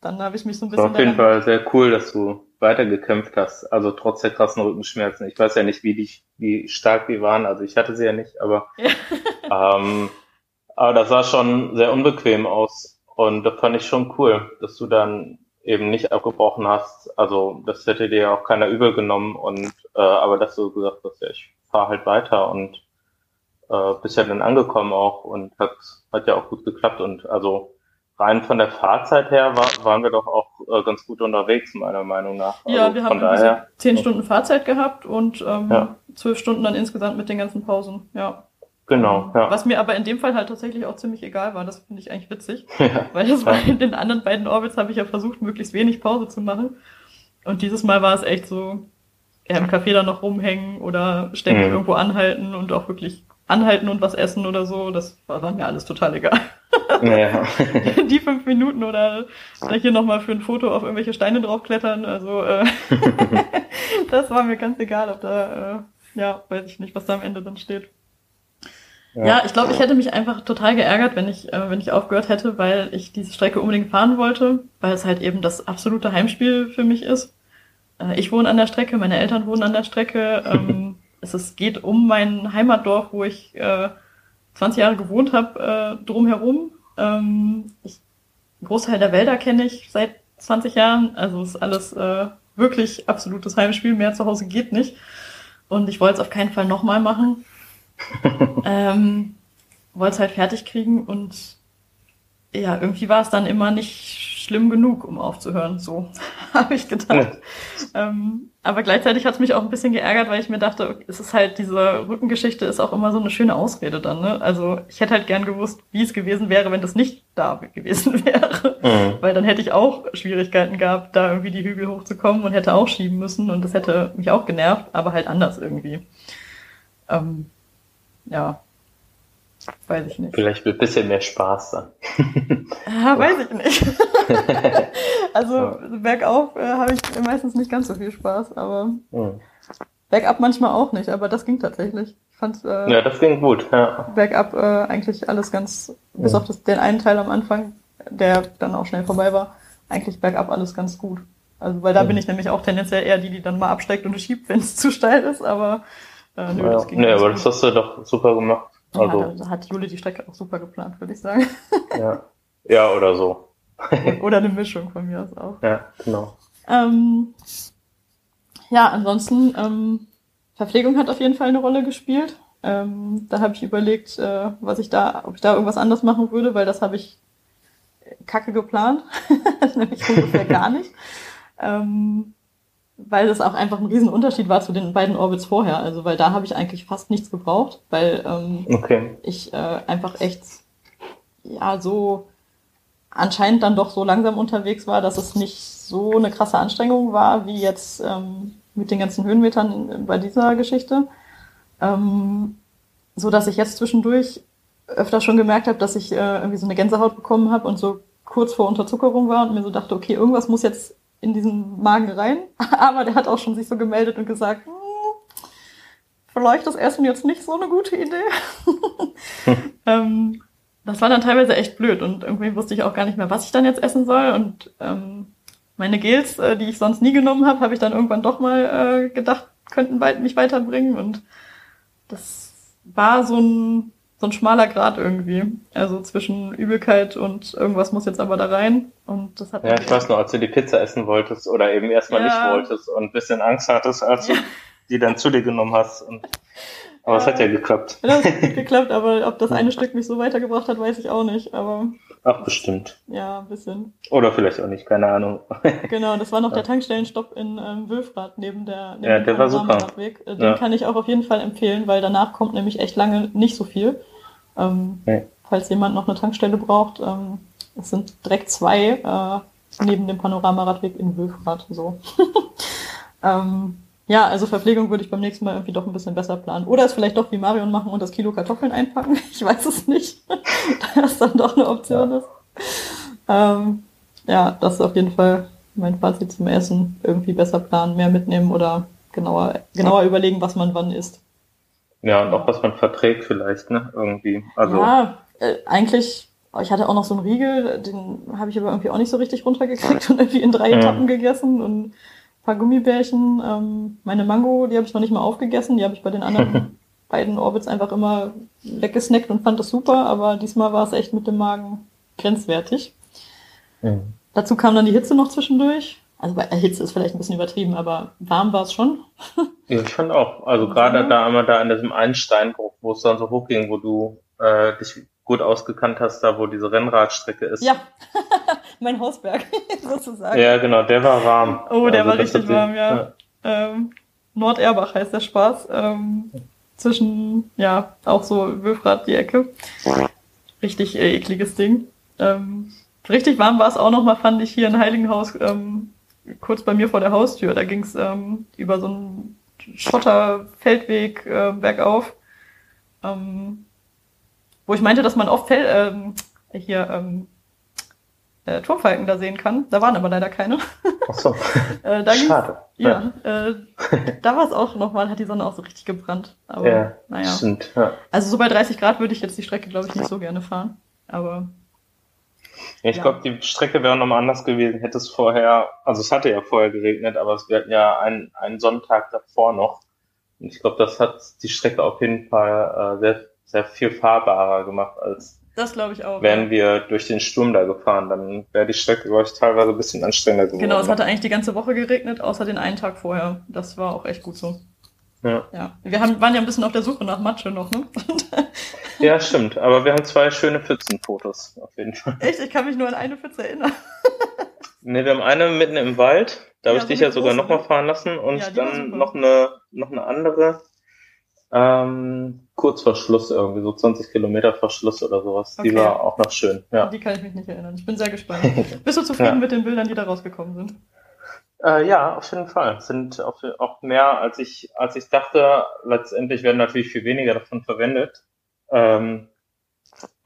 Speaker 1: dann habe ich mich so ein bisschen.
Speaker 3: War auf jeden Fall sehr cool, dass du weitergekämpft hast. Also trotz der krassen Rückenschmerzen. Ich weiß ja nicht, wie die, wie stark die waren. Also ich hatte sie ja nicht, aber ähm, aber das sah schon sehr unbequem aus. Und das fand ich schon cool, dass du dann eben nicht abgebrochen hast. Also das hätte dir ja auch keiner übel genommen. Und äh, aber dass du gesagt hast, ja, ich fahre halt weiter und äh, bist ja dann angekommen auch und hat, hat ja auch gut geklappt. Und also rein von der Fahrzeit her war, waren wir doch auch äh, ganz gut unterwegs, meiner Meinung nach.
Speaker 1: Ja, also wir haben daher, so zehn Stunden Fahrzeit gehabt und ähm, ja. zwölf Stunden dann insgesamt mit den ganzen Pausen, ja.
Speaker 3: Genau, ja.
Speaker 1: Was mir aber in dem Fall halt tatsächlich auch ziemlich egal war, das finde ich eigentlich witzig. Ja. Weil das war in den anderen beiden Orbits habe ich ja versucht, möglichst wenig Pause zu machen. Und dieses Mal war es echt so, ja, im Café dann noch rumhängen oder ständig mhm. irgendwo anhalten und auch wirklich anhalten und was essen oder so. Das war, war mir alles total egal. Ja. Die fünf Minuten oder hier nochmal für ein Foto auf irgendwelche Steine draufklettern. Also äh, das war mir ganz egal, ob da, äh, ja, weiß ich nicht, was da am Ende dann steht. Ja, ja ich glaube, ich hätte mich einfach total geärgert, wenn ich, äh, wenn ich aufgehört hätte, weil ich diese Strecke unbedingt fahren wollte, weil es halt eben das absolute Heimspiel für mich ist. Äh, ich wohne an der Strecke, meine Eltern wohnen an der Strecke. Ähm, es ist, geht um mein Heimatdorf, wo ich äh, 20 Jahre gewohnt habe, äh, drumherum. Ähm, ich, einen Großteil der Wälder kenne ich seit 20 Jahren. Also ist alles äh, wirklich absolutes Heimspiel. Mehr zu Hause geht nicht. Und ich wollte es auf keinen Fall nochmal machen. ähm, wollte es halt fertig kriegen und ja, irgendwie war es dann immer nicht schlimm genug, um aufzuhören. So habe ich gedacht. Ja. Ähm, aber gleichzeitig hat es mich auch ein bisschen geärgert, weil ich mir dachte, es ist halt, diese Rückengeschichte ist auch immer so eine schöne Ausrede dann. Ne? Also ich hätte halt gern gewusst, wie es gewesen wäre, wenn das nicht da gewesen wäre. Mhm. Weil dann hätte ich auch Schwierigkeiten gehabt, da irgendwie die Hügel hochzukommen und hätte auch schieben müssen und das hätte mich auch genervt, aber halt anders irgendwie. Ähm, ja, Weiß ich nicht.
Speaker 3: Vielleicht mit ein bisschen mehr Spaß dann.
Speaker 1: ja, weiß ich nicht. also ja. bergauf äh, habe ich meistens nicht ganz so viel Spaß, aber mhm. bergab manchmal auch nicht, aber das ging tatsächlich. Ich fand
Speaker 3: äh, Ja, das ging gut, ja.
Speaker 1: Bergab äh, eigentlich alles ganz, bis auf das, den einen Teil am Anfang, der dann auch schnell vorbei war, eigentlich bergab alles ganz gut. Also weil da bin ich nämlich auch tendenziell eher die, die dann mal absteigt und schiebt, wenn es zu steil ist, aber
Speaker 3: äh, nö, ja. das ging Nee, aber gut. das hast du doch super gemacht.
Speaker 1: Also, ja, da hat Jule die Strecke auch super geplant, würde ich sagen.
Speaker 3: Ja, ja oder so.
Speaker 1: oder eine Mischung von mir aus auch.
Speaker 3: Ja, genau.
Speaker 1: Ähm, ja, ansonsten, ähm, Verpflegung hat auf jeden Fall eine Rolle gespielt. Ähm, da habe ich überlegt, äh, was ich da, ob ich da irgendwas anders machen würde, weil das habe ich kacke geplant. Nämlich ungefähr gar nicht. Ähm, weil das auch einfach ein Riesenunterschied war zu den beiden Orbits vorher. Also weil da habe ich eigentlich fast nichts gebraucht, weil ähm, okay. ich äh, einfach echt ja so anscheinend dann doch so langsam unterwegs war, dass es nicht so eine krasse Anstrengung war wie jetzt ähm, mit den ganzen Höhenmetern bei dieser Geschichte. Ähm, so dass ich jetzt zwischendurch öfter schon gemerkt habe, dass ich äh, irgendwie so eine Gänsehaut bekommen habe und so kurz vor Unterzuckerung war und mir so dachte, okay, irgendwas muss jetzt in diesen Magen rein. Aber der hat auch schon sich so gemeldet und gesagt, hm, vielleicht ist Essen jetzt nicht so eine gute Idee. ähm, das war dann teilweise echt blöd und irgendwie wusste ich auch gar nicht mehr, was ich dann jetzt essen soll. Und ähm, meine Gels, äh, die ich sonst nie genommen habe, habe ich dann irgendwann doch mal äh, gedacht, könnten mich weiterbringen. Und das war so ein so ein schmaler Grad irgendwie. Also zwischen Übelkeit und irgendwas muss jetzt aber da rein. Und das hat
Speaker 3: ja, ich weiß noch, als du die Pizza essen wolltest oder eben erstmal ja. nicht wolltest und ein bisschen Angst hattest, als du die dann zu dir genommen hast. Und, aber ja. es hat ja geklappt.
Speaker 1: Ja, es hat geklappt, aber ob das eine Stück mich so weitergebracht hat, weiß ich auch nicht. Aber
Speaker 3: Ach, bestimmt.
Speaker 1: Ja, ein bisschen.
Speaker 3: Oder vielleicht auch nicht, keine Ahnung.
Speaker 1: genau, das war noch der Tankstellenstopp in ähm, Wülfrath neben der neben
Speaker 3: Ja, der war super.
Speaker 1: Radweg. Äh, den ja. kann ich auch auf jeden Fall empfehlen, weil danach kommt nämlich echt lange nicht so viel. Ähm, okay. Falls jemand noch eine Tankstelle braucht, ähm, es sind direkt zwei äh, neben dem Panoramaradweg in Wülfrath. So. ähm, ja, also Verpflegung würde ich beim nächsten Mal irgendwie doch ein bisschen besser planen. Oder es vielleicht doch wie Marion machen und das Kilo Kartoffeln einpacken. Ich weiß es nicht. da ist dann doch eine Option ja. ist. Ähm, ja, das ist auf jeden Fall mein Fazit zum Essen. Irgendwie besser planen, mehr mitnehmen oder genauer, genauer überlegen, was man wann isst.
Speaker 3: Ja, und auch was man verträgt vielleicht, ne? Irgendwie. Also.
Speaker 1: Ja, äh, eigentlich, ich hatte auch noch so einen Riegel, den habe ich aber irgendwie auch nicht so richtig runtergekriegt und irgendwie in drei Etappen gegessen und paar Gummibärchen. Ähm, meine Mango, die habe ich noch nicht mal aufgegessen, die habe ich bei den anderen beiden Orbits einfach immer weggesnackt und fand das super, aber diesmal war es echt mit dem Magen grenzwertig. Mhm. Dazu kam dann die Hitze noch zwischendurch. Also bei Hitze ist vielleicht ein bisschen übertrieben, aber warm war es schon.
Speaker 3: ja, ich fand auch. Also gerade da einmal da an diesem einen Steinbruch, wo es dann so hoch ging, wo du äh, dich gut ausgekannt hast, da wo diese Rennradstrecke ist.
Speaker 1: Ja, mein Hausberg sozusagen.
Speaker 3: Ja, genau, der war warm.
Speaker 1: Oh, der also, war richtig warm, ja. ja. Ähm, Norderbach heißt der Spaß. Ähm, zwischen, ja, auch so Wülfrath die Ecke. Richtig äh, ekliges Ding. Ähm, richtig warm war es auch noch mal, fand ich hier in Heiligenhaus ähm, kurz bei mir vor der Haustür. Da ging es ähm, über so einen Schotterfeldweg äh, bergauf, ähm, wo ich meinte, dass man oft Fel ähm, hier ähm, äh, Turmfalken da sehen kann. Da waren aber leider keine.
Speaker 3: Ach so.
Speaker 1: äh, da
Speaker 3: Schade.
Speaker 1: Ja, äh, da war es auch nochmal, hat die Sonne auch so richtig gebrannt. Aber
Speaker 3: Ja,
Speaker 1: naja.
Speaker 3: stimmt. Ja.
Speaker 1: Also so bei 30 Grad würde ich jetzt die Strecke, glaube ich, nicht so gerne fahren. Aber
Speaker 3: Ich
Speaker 1: Ja.
Speaker 3: glaube, die Strecke wäre nochmal anders gewesen, hätte es vorher, also es hatte ja vorher geregnet, aber es wir hatten ja einen, einen Sonntag davor noch. Und ich glaube, das hat die Strecke auf jeden Fall äh, sehr, sehr viel fahrbarer gemacht, als
Speaker 1: das glaube ich auch.
Speaker 3: wären wir durch den Sturm da gefahren. Dann wäre die Strecke, glaube ich, teilweise ein bisschen anstrengender geworden.
Speaker 1: Genau, es hatte eigentlich die ganze Woche geregnet, außer den einen Tag vorher. Das war auch echt gut so.
Speaker 3: Ja.
Speaker 1: Ja. Wir haben, waren ja ein bisschen auf der Suche nach Matsche noch, ne?
Speaker 3: ja, stimmt. Aber wir haben zwei schöne Pfützenfotos, auf jeden Fall.
Speaker 1: echt, ich kann mich nur an eine Pfütze erinnern.
Speaker 3: Ne, wir haben eine mitten im Wald. Da habe
Speaker 1: Ja,
Speaker 3: ich
Speaker 1: so
Speaker 3: dich ja sogar nochmal fahren lassen und dann noch eine, noch eine andere, ähm, kurz vor Schluss irgendwie, so 20 Kilometer vor Schluss oder sowas. Die
Speaker 1: Okay.
Speaker 3: war auch noch schön, ja.
Speaker 1: Die kann ich mich nicht erinnern. Ich bin sehr gespannt. Bist du zufrieden
Speaker 3: Ja.
Speaker 1: mit den Bildern, die da rausgekommen sind?
Speaker 3: Äh, ja, auf jeden Fall. Sind auch, auch mehr, als ich, als ich dachte. Letztendlich werden natürlich viel weniger davon verwendet. Ähm,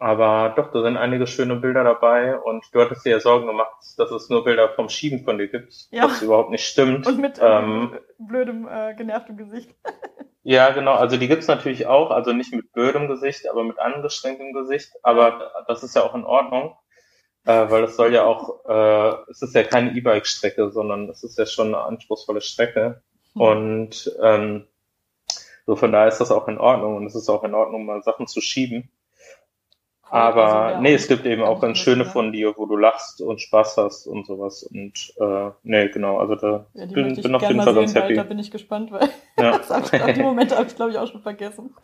Speaker 3: aber doch, da sind einige schöne Bilder dabei und du hattest dir ja Sorgen gemacht, dass es nur Bilder vom Schieben von dir gibt,
Speaker 1: Ja.
Speaker 3: was überhaupt nicht stimmt.
Speaker 1: Und mit
Speaker 3: Ähm,
Speaker 1: ähm, blödem, äh, genervtem Gesicht.
Speaker 3: Ja, genau. Also die gibt's natürlich auch, also nicht mit blödem Gesicht, aber mit angestrengtem Gesicht. Aber das ist ja auch in Ordnung, äh, weil es soll ja auch, äh, es ist ja keine E-Bike-Strecke, sondern es ist ja schon eine anspruchsvolle Strecke.
Speaker 1: Hm.
Speaker 3: Und ähm, so von daher ist das auch in Ordnung und es ist auch in Ordnung, mal Sachen zu schieben. Aber nee, es gibt eben auch ganz schöne von dir, wo du lachst und Spaß hast und sowas. Und äh, nee, genau, also da
Speaker 1: Ja, die
Speaker 3: bin,
Speaker 1: ich
Speaker 3: bin auf jeden Fall ganz
Speaker 1: weil
Speaker 3: happy.
Speaker 1: da bin ich gespannt, weil
Speaker 3: Ja.
Speaker 1: ich, die Momente habe ich, glaube ich, auch schon vergessen.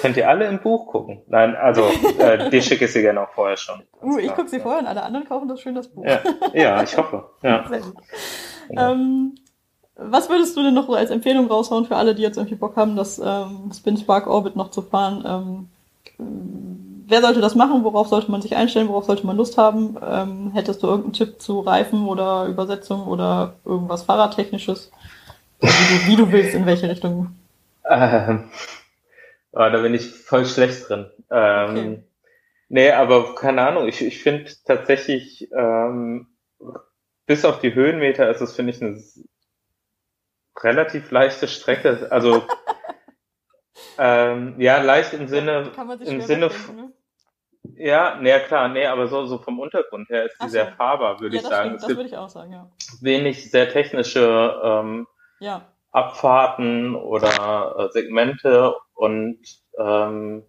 Speaker 3: Könnt ihr alle im Buch gucken? Nein, also äh, dir schicke ich sie gerne auch vorher schon.
Speaker 1: Uh, ich gucke sie
Speaker 3: ja.
Speaker 1: vorher und alle anderen kaufen das schön, das Buch.
Speaker 3: Ja, ja, ich hoffe. Ja.
Speaker 1: Sehr gut.
Speaker 3: Genau.
Speaker 1: Ähm, was würdest du denn noch so als Empfehlung raushauen für alle, die jetzt irgendwie Bock haben, das ähm, Spin Spark Orbit noch zu fahren? Ähm, wer sollte das machen? Worauf sollte man sich einstellen? Worauf sollte man Lust haben? Ähm, hättest du irgendeinen Tipp zu Reifen oder Übersetzung oder irgendwas Fahrradtechnisches? Wie du, wie du willst, in welche Richtung?
Speaker 3: Ähm, ah, da bin ich voll schlecht drin. Ähm,
Speaker 1: Okay.
Speaker 3: Nee, aber keine Ahnung, ich, ich finde tatsächlich, ähm, bis auf die Höhenmeter ist es, finde ich, eine relativ leichte Strecke. Also ähm, ja, leicht im Sinne, im Sinne
Speaker 1: ne?
Speaker 3: Ja, nee, klar, nee, aber so, so vom Untergrund her ist die
Speaker 1: so.
Speaker 3: sehr fahrbar, würde
Speaker 1: Ja,
Speaker 3: ich sagen.
Speaker 1: stimmt, das würde ich auch sagen, ja.
Speaker 3: wenig sehr technische ähm,
Speaker 1: Ja,
Speaker 3: Abfahrten oder äh, Segmente und ähm,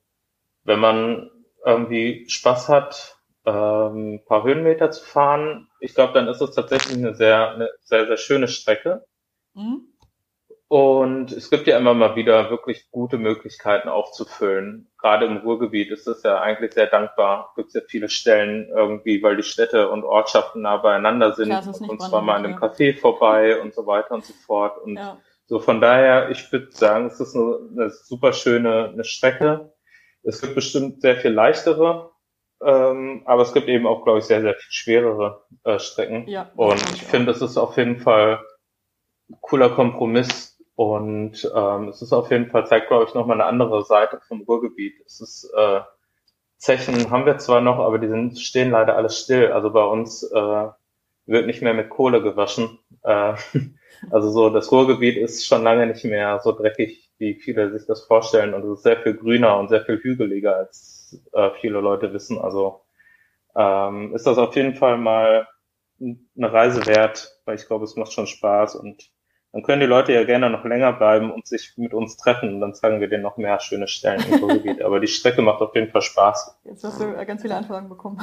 Speaker 3: wenn man irgendwie Spaß hat, ähm, ein paar Höhenmeter zu fahren, ich glaube, dann ist es tatsächlich eine sehr, eine sehr, sehr schöne Strecke.
Speaker 1: mhm.
Speaker 3: Und es gibt ja immer mal wieder wirklich gute Möglichkeiten aufzufüllen. Gerade im Ruhrgebiet ist es ja eigentlich sehr dankbar. Gibt es ja viele Stellen irgendwie, weil die Städte und Ortschaften nah beieinander sind.
Speaker 1: Klar,
Speaker 3: und zwar mal an einem Café vorbei und so weiter und so fort. Und
Speaker 1: ja.
Speaker 3: so von daher, ich würde sagen, es ist eine, eine super schöne eine Strecke. Es gibt bestimmt sehr viel leichtere, ähm, aber es gibt eben auch, glaube ich, sehr, sehr viel schwerere äh, Strecken.
Speaker 1: Ja, das
Speaker 3: Und ich finde, es ist auf jeden Fall ein cooler Kompromiss und ähm, es ist auf jeden Fall, zeigt, glaube ich, nochmal eine andere Seite vom Ruhrgebiet. Es ist, äh, Zechen haben wir zwar noch, aber die sind, stehen leider alles still. Also bei uns äh, wird nicht mehr mit Kohle gewaschen. Äh, also so, das Ruhrgebiet ist schon lange nicht mehr so dreckig, wie viele sich das vorstellen. Und es ist sehr viel grüner und sehr viel hügeliger, als äh, viele Leute wissen. Also ähm, ist das auf jeden Fall mal eine Reise wert, weil ich glaube, es macht schon Spaß und dann können die Leute ja gerne noch länger bleiben und sich mit uns treffen und dann zeigen wir denen noch mehr schöne Stellen im Ruhrgebiet. Aber die Strecke macht auf jeden Fall Spaß.
Speaker 1: Jetzt hast du äh, ganz viele Anfragen bekommen.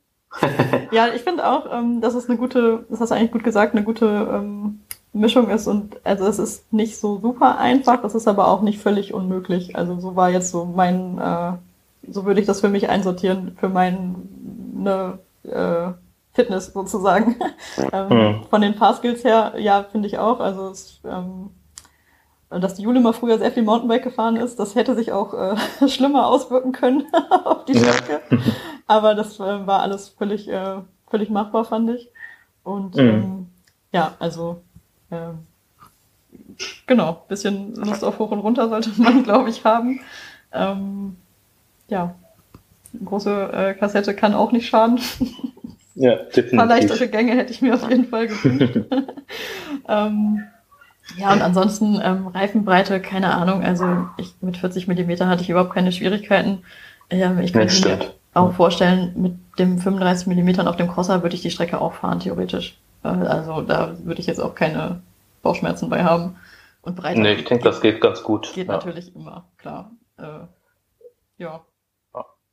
Speaker 1: ja, ich finde auch, ähm, dass es eine gute, das hast du eigentlich gut gesagt, eine gute ähm, Mischung ist und also es ist nicht so super einfach, es ist aber auch nicht völlig unmöglich. Also so war jetzt so mein, äh, so würde ich das für mich einsortieren, für meine äh, Fitness sozusagen. ähm,
Speaker 3: Hm.
Speaker 1: Von den Fahrskills her, ja, finde ich auch. Also es, ähm, dass die Jule mal früher sehr viel Mountainbike gefahren ist, das hätte sich auch äh, schlimmer auswirken können auf die
Speaker 3: Ja.
Speaker 1: Strecke. Aber das äh, war alles völlig, äh, völlig machbar, fand ich. Und
Speaker 3: Mhm.
Speaker 1: ähm, ja, also ähm, genau, bisschen Lust auf hoch und runter sollte man, glaube ich, haben. Ähm, ja, eine große äh, Kassette kann auch nicht schaden. Ja, definitiv. Ein paar leichtere Gänge hätte ich mir auf jeden Fall gewünscht. ähm, ja, und ansonsten ähm, Reifenbreite, keine Ahnung. Also ich, mit 40 Millimeter hatte ich überhaupt keine Schwierigkeiten. Ähm, ich könnte mir auch vorstellen, mit dem 35 Millimetern auf dem Crosser würde ich die Strecke auch fahren, theoretisch. Äh, also da würde ich jetzt auch keine Bauchschmerzen bei haben.
Speaker 3: Und Breite. Nee, ich denke, das geht ganz gut.
Speaker 1: Geht ja. natürlich immer, klar. Äh, ja.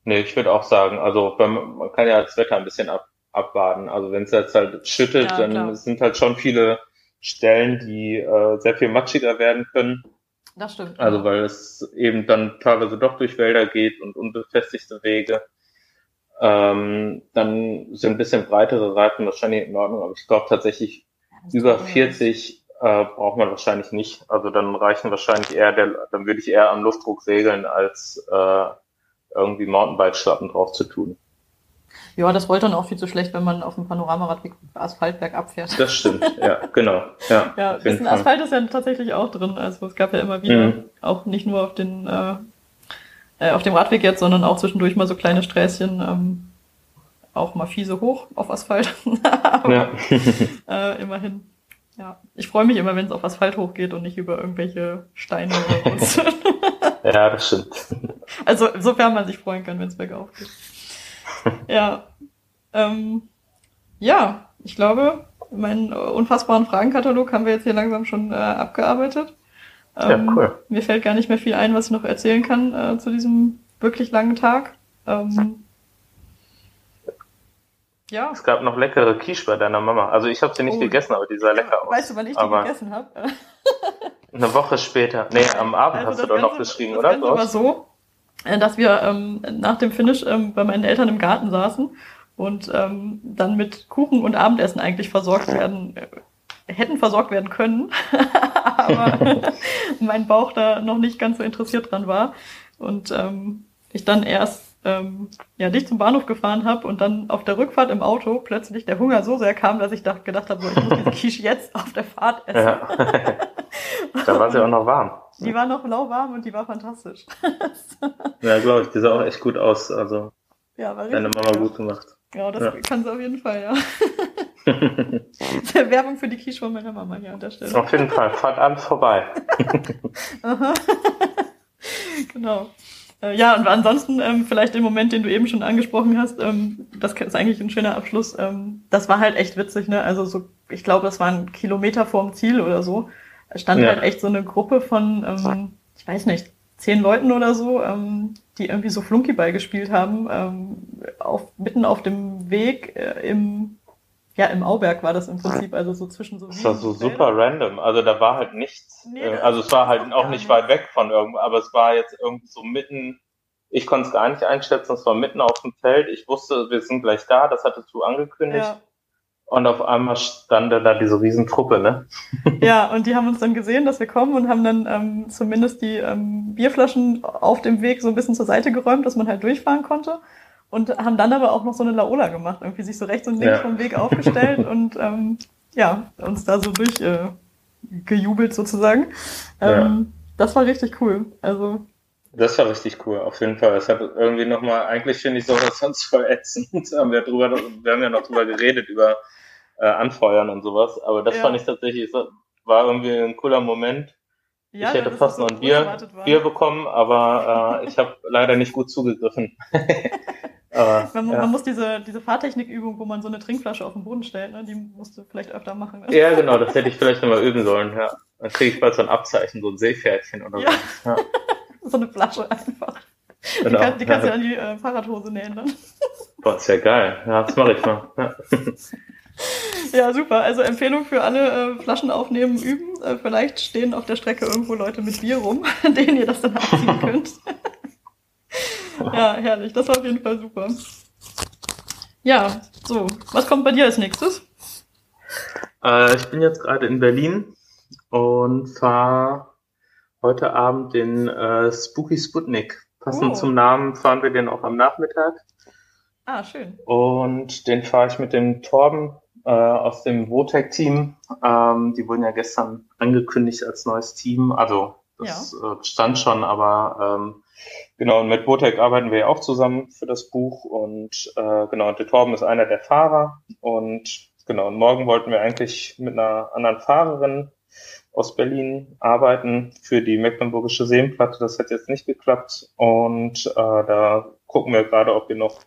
Speaker 3: Nee, ich würde auch sagen, also man kann ja das Wetter ein bisschen ab, abwarten. Also wenn es jetzt halt schüttet, ja, dann klar. sind halt schon viele Stellen, die äh, sehr viel matschiger werden können.
Speaker 1: Das stimmt.
Speaker 3: Also weil es eben dann teilweise doch durch Wälder geht und unbefestigte Wege. Ähm, dann sind ein bisschen breitere Reifen wahrscheinlich in Ordnung, aber ich glaube tatsächlich ja, über 40 äh, braucht man wahrscheinlich nicht. Also dann reichen wahrscheinlich eher der, dann würde ich eher am Luftdruck segeln, als äh, irgendwie Mountainbike-Schlappen drauf zu tun.
Speaker 1: Ja, das rollt dann auch viel zu schlecht, wenn man auf dem Panoramarad Asphaltberg abfährt.
Speaker 3: Das stimmt, ja, genau. Ja,
Speaker 1: ja ein bisschen Asphalt ist ja tatsächlich auch drin. Also es gab ja immer wieder, mhm. auch nicht nur auf den äh, äh, auf dem Radweg jetzt, sondern auch zwischendurch mal so kleine Sträßchen, ähm, auch mal fiese hoch auf Asphalt. Aber, ja. äh, immerhin. Ja, ich freue mich immer, wenn es auf Asphalt hochgeht und nicht über irgendwelche Steine oder was.
Speaker 3: ja, das stimmt.
Speaker 1: Also sofern man sich freuen kann, wenn es bergauf geht. ja. Ähm, ja, ich glaube, meinen unfassbaren Fragenkatalog haben wir jetzt hier langsam schon äh, abgearbeitet. Ähm, ja, cool. Mir fällt gar nicht mehr viel ein, was ich noch erzählen kann äh, zu diesem wirklich langen Tag. Ähm,
Speaker 3: ja. Es gab noch leckere Quiche bei deiner Mama. Also ich habe sie nicht oh. gegessen, aber die sah lecker aus.
Speaker 1: Weißt du, wann ich die gegessen habe?
Speaker 3: eine Woche später. Nee, am Abend also hast du doch noch geschrieben, oder?
Speaker 1: Das war so, dass wir ähm, nach dem Finish ähm, bei meinen Eltern im Garten saßen und ähm, dann mit Kuchen und Abendessen eigentlich versorgt werden, äh, hätten versorgt werden können, aber mein Bauch da noch nicht ganz so interessiert dran war und ähm, ich dann erst ähm, ja, dich zum Bahnhof gefahren habe und dann auf der Rückfahrt im Auto plötzlich der Hunger so sehr kam, dass ich dacht, gedacht habe, so, ich muss diese Quiche jetzt auf der Fahrt essen. Ja.
Speaker 3: Da war sie auch noch warm.
Speaker 1: Die war noch lauwarm und die war fantastisch.
Speaker 3: ja, glaube ich, die sah auch echt gut aus. Also ja, war deine Mama gut gemacht.
Speaker 1: Ja, das ja. kann sie auf jeden Fall, ja. Werbung für die Quiche von meiner Mama hier an der Stelle.
Speaker 3: Auf jeden Fall, fahrt an vorbei.
Speaker 1: genau. Äh, ja, und ansonsten ähm, vielleicht den Moment, den du eben schon angesprochen hast, ähm, das ist eigentlich ein schöner Abschluss. Ähm, das war halt echt witzig, ne? Also so, ich glaube, das waren Kilometer vorm Ziel oder so. Da stand ja. halt echt so eine Gruppe von, ähm, ich weiß nicht, zehn Leuten oder so, ähm, die irgendwie so Flunkyball gespielt haben, ähm, auf, mitten auf dem Weg äh, im ja, im Auberg war das im Prinzip, also so zwischen so.
Speaker 3: Das war so super random. Also da war halt nichts. Nee, äh, also es war halt auch nicht weit weg von irgendwo, aber es war jetzt irgendwie so mitten. Ich konnte es gar nicht einschätzen, es war mitten auf dem Feld. Ich wusste, wir sind gleich da, das hattest du angekündigt. Ja. Und auf einmal stand da diese Riesentruppe, ne?
Speaker 1: Ja, und die haben uns dann gesehen, dass wir kommen und haben dann ähm, zumindest die ähm, Bierflaschen auf dem Weg so ein bisschen zur Seite geräumt, dass man halt durchfahren konnte und haben dann aber auch noch so eine Laola gemacht, irgendwie sich so rechts und links ja. vom Weg aufgestellt und ähm, ja, uns da so durch äh, gejubelt sozusagen. Ähm, ja. Das war richtig cool. Also
Speaker 3: das war richtig cool, auf jeden Fall. Das hat irgendwie nochmal, eigentlich finde ich sowas sonst voll ätzend. haben wir, drüber, wir haben ja noch drüber geredet, über äh, Anfeuern und sowas. Aber das ja. fand ich tatsächlich, war irgendwie ein cooler Moment. Ja, ich hätte fast noch ein Bier, Bier bekommen, aber äh, ich habe leider nicht gut zugegriffen.
Speaker 1: Aber, man, ja. man, muss diese, diese Fahrtechnikübung, wo man so eine Trinkflasche auf den Boden stellt, ne, die musst du vielleicht öfter machen.
Speaker 3: Ne? Ja, genau, das hätte ich vielleicht nochmal üben sollen, ja. Dann kriege ich bald so ein Abzeichen, so ein Seepferdchen oder ja.
Speaker 1: so. Ja. so eine Flasche einfach. Genau. Die, kann, die kannst du ja. an die äh, Fahrradhose nähen dann.
Speaker 3: Boah, ist ja geil. Ja, das mache ich mal. Ja.
Speaker 1: super. Also Empfehlung für alle äh, Flaschen aufnehmen, üben. Äh, vielleicht stehen auf der Strecke irgendwo Leute mit Bier rum, denen ihr das dann abziehen könnt. ja, herrlich. Das war auf jeden Fall super. Ja, so. Was kommt bei dir als nächstes?
Speaker 3: Äh, ich bin jetzt gerade in Berlin und fahre heute Abend den äh, Spooky Sputnik. Passend oh. zum Namen fahren wir den auch am Nachmittag.
Speaker 1: Ah, schön.
Speaker 3: Und den fahre ich mit dem Torben äh, aus dem Votec-Team. Ähm, die wurden ja gestern angekündigt als neues Team. Also Das ja. äh, stand schon, aber ähm, genau, und mit Botek arbeiten wir ja auch zusammen für das Buch und äh, genau, und der Torben ist einer der Fahrer und genau, und morgen wollten wir eigentlich mit einer anderen Fahrerin aus Berlin arbeiten für die Mecklenburgische Seenplatte. Das hat jetzt nicht geklappt und äh, da gucken wir gerade, ob wir noch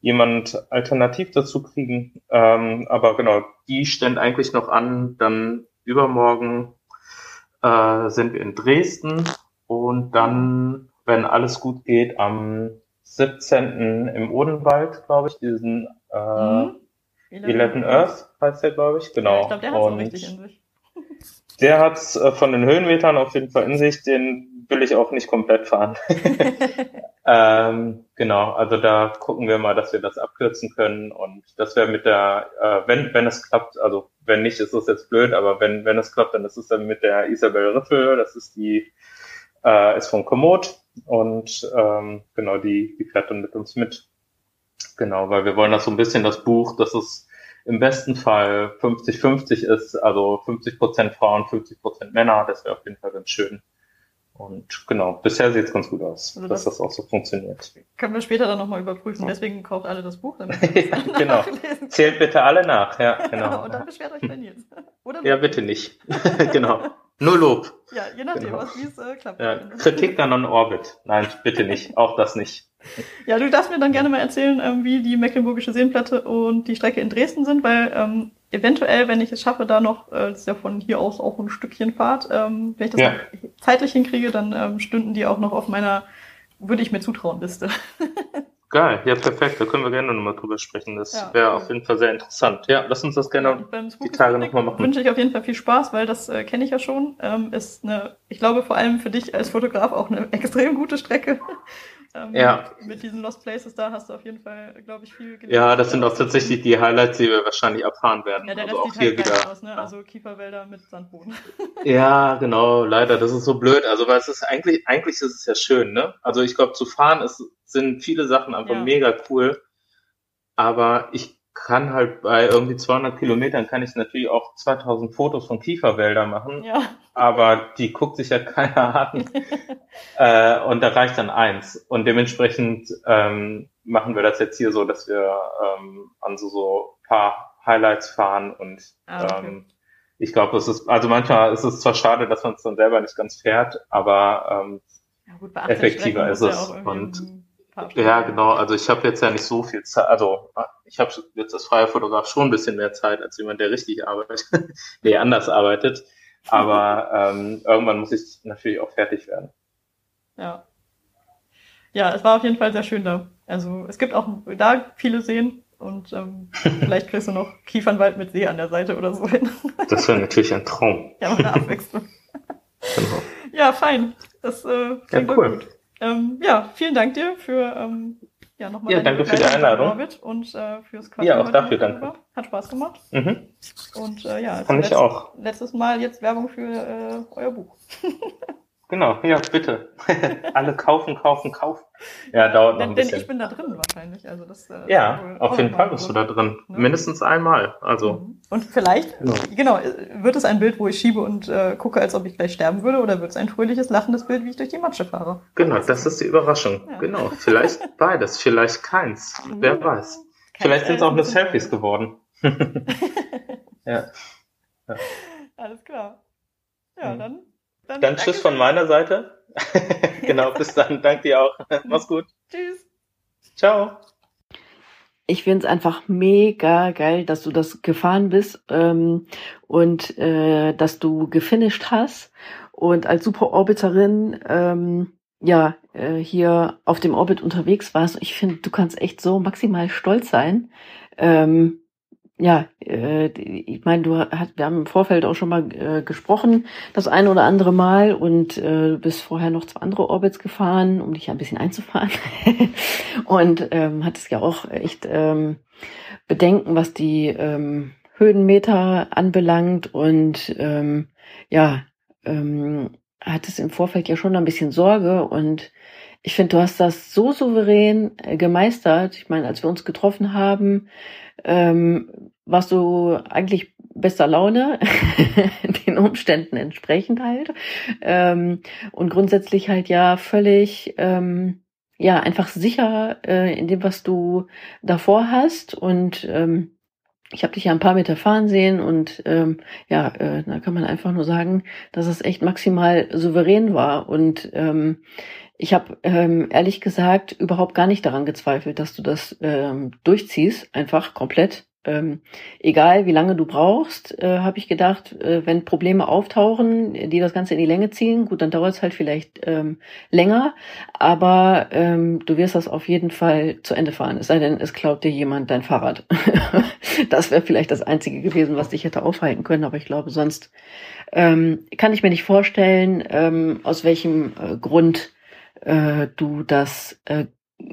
Speaker 3: jemand alternativ dazu kriegen. Ähm, aber genau, die stellen eigentlich noch an. Dann übermorgen äh, sind wir in Dresden und dann, wenn alles gut geht, am 17. im Odenwald, glaube ich, diesen äh, mhm. 11 Earth heißt der, glaube ich. Genau. Ja, ich glaube, der hat es richtig in sich. Der hat es äh, von den Höhenmetern auf jeden Fall in sich. Den will ich auch nicht komplett fahren. ähm, genau, also da gucken wir mal, dass wir das abkürzen können und das wäre mit der, äh, wenn wenn es klappt, also wenn nicht, ist es jetzt blöd, aber wenn wenn es klappt, dann ist es dann mit der Isabel Riffel, das ist die äh, ist von Komoot und ähm, genau die die fährt dann mit uns mit. Genau, weil wir wollen das so ein bisschen das Buch, das ist im besten Fall 50-50 ist, also 50 Prozent Frauen, 50 Prozent Männer, das wäre auf jeden Fall ganz schön. Und genau, bisher sieht es ganz gut aus, also dass das, das, auch so funktioniert.
Speaker 1: Können wir später dann nochmal überprüfen. Deswegen kauft alle das Buch. Damit
Speaker 3: genau. Zählt bitte alle nach. Ja, genau.
Speaker 1: Und dann beschwert euch bei Nils.
Speaker 3: Oder ja, bitte nicht. genau. Nur Lob.
Speaker 1: Ja, je nachdem, genau. was wie es äh, klappt.
Speaker 3: Ja, Kritik dann on Orbit. Nein, bitte nicht. Auch das nicht.
Speaker 1: Ja, du darfst mir dann gerne mal erzählen, ähm, wie die Mecklenburgische Seenplatte und die Strecke in Dresden sind, weil ähm, eventuell, wenn ich es schaffe, da noch, äh, das ist ja von hier aus auch ein Stückchen Fahrt, ähm, wenn ich das ja. zeitlich hinkriege, dann ähm, stünden die auch noch auf meiner, würde ich mir zutrauen, Liste.
Speaker 3: Geil, ja perfekt, da können wir gerne nochmal drüber sprechen. Das ja, wäre auf jeden Fall sehr interessant. Ja, lass uns das gerne die Tage nochmal machen.
Speaker 1: Wünsche ich auf jeden Fall viel Spaß, weil das äh, kenne ich ja schon. Ähm, ist eine, ich glaube vor allem für dich als Fotograf auch eine extrem gute Strecke.
Speaker 3: Ähm, ja.
Speaker 1: Mit diesen Lost Places da hast du auf jeden Fall, glaube ich, viel
Speaker 3: gelernt. Ja, das sind auch tatsächlich die Highlights, die wir wahrscheinlich erfahren werden.
Speaker 1: Ja, der Rest also sieht halt wieder. aus, ne? Also Kieferwälder mit Sandboden.
Speaker 3: Ja, genau, leider, das ist so blöd. Also, weil es ist eigentlich, eigentlich ist es ja schön, ne? Also ich glaube, zu fahren ist, sind viele Sachen einfach ja. mega cool. Aber ich kann halt bei irgendwie 200 Kilometern kann ich natürlich auch 2000 Fotos von Kieferwäldern machen. Ja. Aber die guckt sich ja keiner an. äh, und da reicht dann eins. Und dementsprechend ähm, machen wir das jetzt hier so, dass wir ähm, an so, so paar Highlights fahren und ah, okay. ähm, ich glaube, es ist, also manchmal ist es zwar schade, dass man es dann selber nicht ganz fährt, aber ähm, ja, gut, effektiver ist es. Ja und ja, genau. Also ich habe jetzt ja nicht so viel Zeit. Also ich habe jetzt als freier Fotograf schon ein bisschen mehr Zeit als jemand, der richtig arbeitet, der anders arbeitet. Aber ähm, irgendwann muss ich natürlich auch fertig werden.
Speaker 1: Ja. Ja, es war auf jeden Fall sehr schön da. Also es gibt auch da viele Seen und ähm, vielleicht kriegst du noch Kiefernwald mit See an der Seite oder so hin.
Speaker 3: das wäre natürlich ein Traum.
Speaker 1: Ja, mal eine Abwechslung. genau. Ja, fein. Das äh, klingt ja, cool. gut. Ähm, ja, vielen Dank dir für ähm, ja, nochmal
Speaker 3: ja, danke für die Einladung.
Speaker 1: Und äh, fürs
Speaker 3: Quatschen. Ja, auch dafür danke.
Speaker 1: Hat Spaß gemacht.
Speaker 3: Mhm.
Speaker 1: Und äh, ja,
Speaker 3: Fand ich auch.
Speaker 1: letztes Mal jetzt Werbung für äh, euer Buch.
Speaker 3: Genau, ja, bitte. Alle kaufen, kaufen, kaufen. Ja, dauert noch ein bisschen.
Speaker 1: Denn ich bin da drin wahrscheinlich. Also das,
Speaker 3: äh, ja, auf jeden Fall bist du da drin. Ne? Mindestens einmal. Also. Mhm.
Speaker 1: Und vielleicht, genau. genau, wird es ein Bild, wo ich schiebe und äh, gucke, als ob ich gleich sterben würde, oder wird es ein fröhliches, lachendes Bild, wie ich durch die Matsche fahre?
Speaker 3: Genau, das ist die Überraschung. Ja. Genau, vielleicht beides, vielleicht keins. Mhm. Wer weiß. Kein vielleicht sind es auch nur Selfies geworden. ja.
Speaker 1: ja. Alles klar. Ja, mhm. dann
Speaker 3: dann, dann tschüss von meiner Seite. genau, bis dann. Danke dir auch. Mach's gut.
Speaker 1: Tschüss.
Speaker 3: Ciao.
Speaker 2: Ich finde es einfach mega geil, dass du das gefahren bist ähm, und äh, dass du gefinisht hast und als Superorbiterin ähm, ja äh, hier auf dem Orbit unterwegs warst. Ich finde, du kannst echt so maximal stolz sein. Ähm, ja, äh, ich meine, du hast, wir haben im Vorfeld auch schon mal äh, gesprochen, das eine oder andere Mal, und äh, du bist vorher noch zwei andere Orbits gefahren, um dich ein bisschen einzufahren. und ähm, hattest ja auch echt ähm, Bedenken, was die ähm, Höhenmeter anbelangt und ähm, ja, ähm, hattest im Vorfeld ja schon ein bisschen Sorge und ich finde, du hast das so souverän äh, gemeistert. Ich meine, als wir uns getroffen haben, ähm, warst du eigentlich bester Laune, den Umständen entsprechend halt. Ähm, und grundsätzlich halt ja völlig, ähm, ja, einfach sicher äh, in dem, was du davor hast. Und ähm, ich habe dich ja ein paar Meter fahren sehen und ähm, ja, äh, da kann man einfach nur sagen, dass es echt maximal souverän war. Und ähm, ich habe ähm, ehrlich gesagt überhaupt gar nicht daran gezweifelt, dass du das ähm, durchziehst, einfach komplett. Ähm, egal wie lange du brauchst, äh, habe ich gedacht, äh, wenn Probleme auftauchen, die das Ganze in die Länge ziehen, gut, dann dauert es halt vielleicht ähm, länger, aber ähm, du wirst das auf jeden Fall zu Ende fahren. Es sei denn, es klaut dir jemand dein Fahrrad. das wäre vielleicht das Einzige gewesen, was dich hätte aufhalten können, aber ich glaube, sonst ähm, kann ich mir nicht vorstellen, ähm, aus welchem äh, Grund äh, du das äh,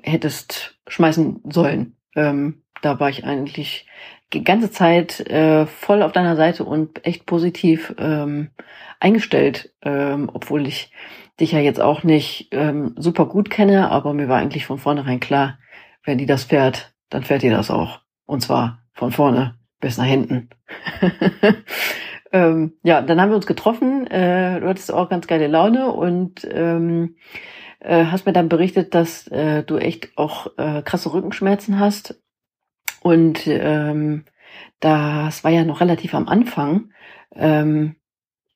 Speaker 2: hättest schmeißen sollen. Ähm, da war ich eigentlich die ganze Zeit äh, voll auf deiner Seite und echt positiv ähm, eingestellt, ähm, obwohl ich dich ja jetzt auch nicht ähm, super gut kenne, aber mir war eigentlich von vornherein klar, wenn die das fährt, dann fährt die das auch. Und zwar von vorne bis nach hinten. ähm, ja, dann haben wir uns getroffen. Äh, du hattest auch ganz geile Laune und ähm, äh, hast mir dann berichtet, dass äh, du echt auch äh, krasse Rückenschmerzen hast. Und ähm, das war ja noch relativ am Anfang. Ähm,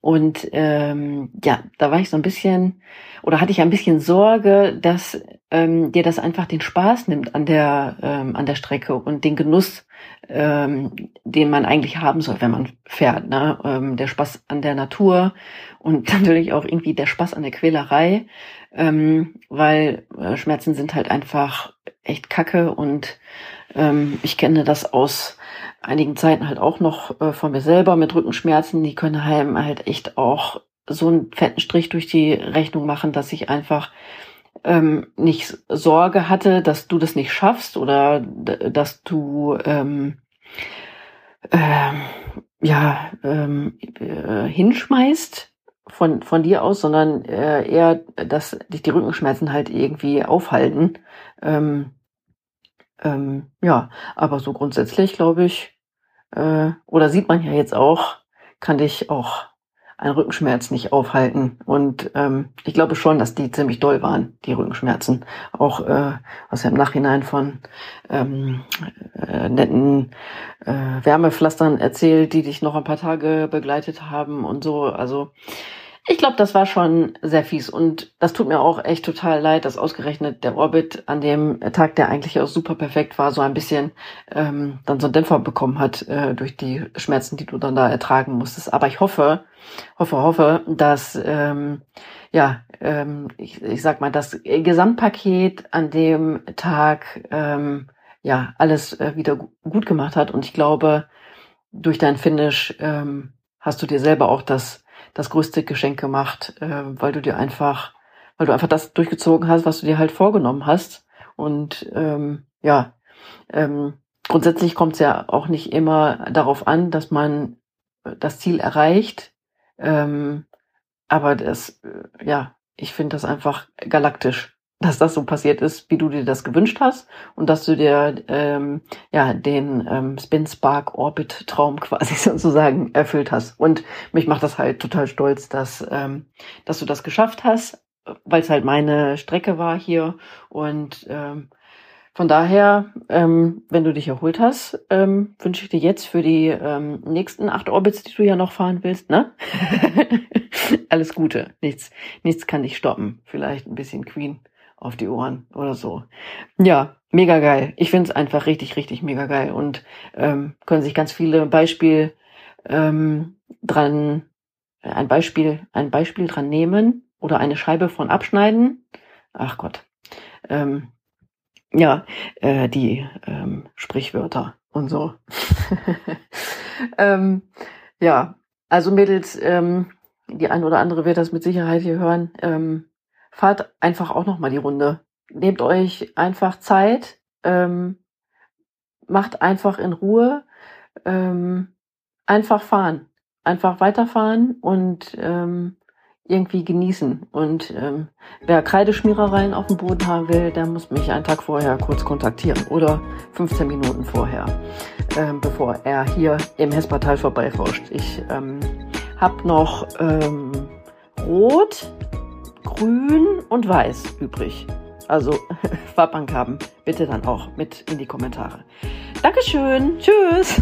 Speaker 2: und ähm, ja, da war ich so ein bisschen, oder hatte ich ein bisschen Sorge, dass ähm, dir das einfach den Spaß nimmt an der ähm, an der Strecke und den Genuss, ähm, den man eigentlich haben soll, wenn man fährt. Ne? Ähm, der Spaß an der Natur und natürlich auch irgendwie der Spaß an der Quälerei, ähm, weil äh, Schmerzen sind halt einfach echt Kacke und ähm, ich kenne das aus einigen Zeiten halt auch noch äh, von mir selber mit Rückenschmerzen. Die können halt, halt echt auch so einen fetten Strich durch die Rechnung machen, dass ich einfach ähm, nicht Sorge hatte, dass du das nicht schaffst oder dass du ähm, äh, ja ähm, äh, hinschmeißt von von dir aus, sondern äh, eher, dass dich die Rückenschmerzen halt irgendwie aufhalten. Ähm, ähm, ja, aber so grundsätzlich glaube ich, äh, oder sieht man ja jetzt auch, kann dich auch ein Rückenschmerz nicht aufhalten. Und ähm, ich glaube schon, dass die ziemlich doll waren, die Rückenschmerzen. Auch äh, was er im Nachhinein von ähm, äh, netten äh, Wärmepflastern erzählt, die dich noch ein paar Tage begleitet haben und so. Also ich glaube, das war schon sehr fies und das tut mir auch echt total leid, dass ausgerechnet der Orbit an dem Tag, der eigentlich auch super perfekt war, so ein bisschen ähm, dann so einen Dämpfer bekommen hat äh, durch die Schmerzen, die du dann da ertragen musstest. Aber ich hoffe, hoffe, hoffe, dass ähm, ja, ähm, ich, ich sag mal, das Gesamtpaket an dem Tag ähm, ja alles äh, wieder gut gemacht hat und ich glaube, durch dein Finish ähm, hast du dir selber auch das das größte Geschenk gemacht, äh, weil du dir einfach, weil du einfach das durchgezogen hast, was du dir halt vorgenommen hast. Und ähm, ja, ähm, grundsätzlich kommt es ja auch nicht immer darauf an, dass man das Ziel erreicht. Ähm, aber das, äh, ja, ich finde das einfach galaktisch dass das so passiert ist, wie du dir das gewünscht hast und dass du dir ähm, ja den ähm, Spin Spark Orbit Traum quasi sozusagen erfüllt hast. Und mich macht das halt total stolz, dass ähm, dass du das geschafft hast, weil es halt meine Strecke war hier und ähm, von daher, ähm, wenn du dich erholt hast, ähm, wünsche ich dir jetzt für die ähm, nächsten acht Orbits, die du ja noch fahren willst, ne? Alles Gute. Nichts, nichts kann dich stoppen. Vielleicht ein bisschen Queen auf die Ohren oder so. Ja, mega geil. Ich finde es einfach richtig, richtig mega geil und ähm, können sich ganz viele Beispiel ähm, dran, ein Beispiel, ein Beispiel dran nehmen oder eine Scheibe von abschneiden. Ach Gott. Ähm, ja, äh, die ähm, Sprichwörter und so. ähm, ja, also Mädels, ähm, die ein oder andere wird das mit Sicherheit hier hören. Ähm, fahrt einfach auch noch mal die Runde. Nehmt euch einfach Zeit, ähm, macht einfach in Ruhe, ähm, einfach fahren, einfach weiterfahren und ähm, irgendwie genießen. Und ähm, wer Kreideschmierereien auf dem Boden haben will, der muss mich einen Tag vorher kurz kontaktieren oder 15 Minuten vorher, ähm, bevor er hier im Hespertal vorbeiforscht. Ich ähm, habe noch ähm, Rot, Grün und Weiß übrig. Also Farbbank haben, bitte dann auch mit in die Kommentare. Dankeschön. Tschüss.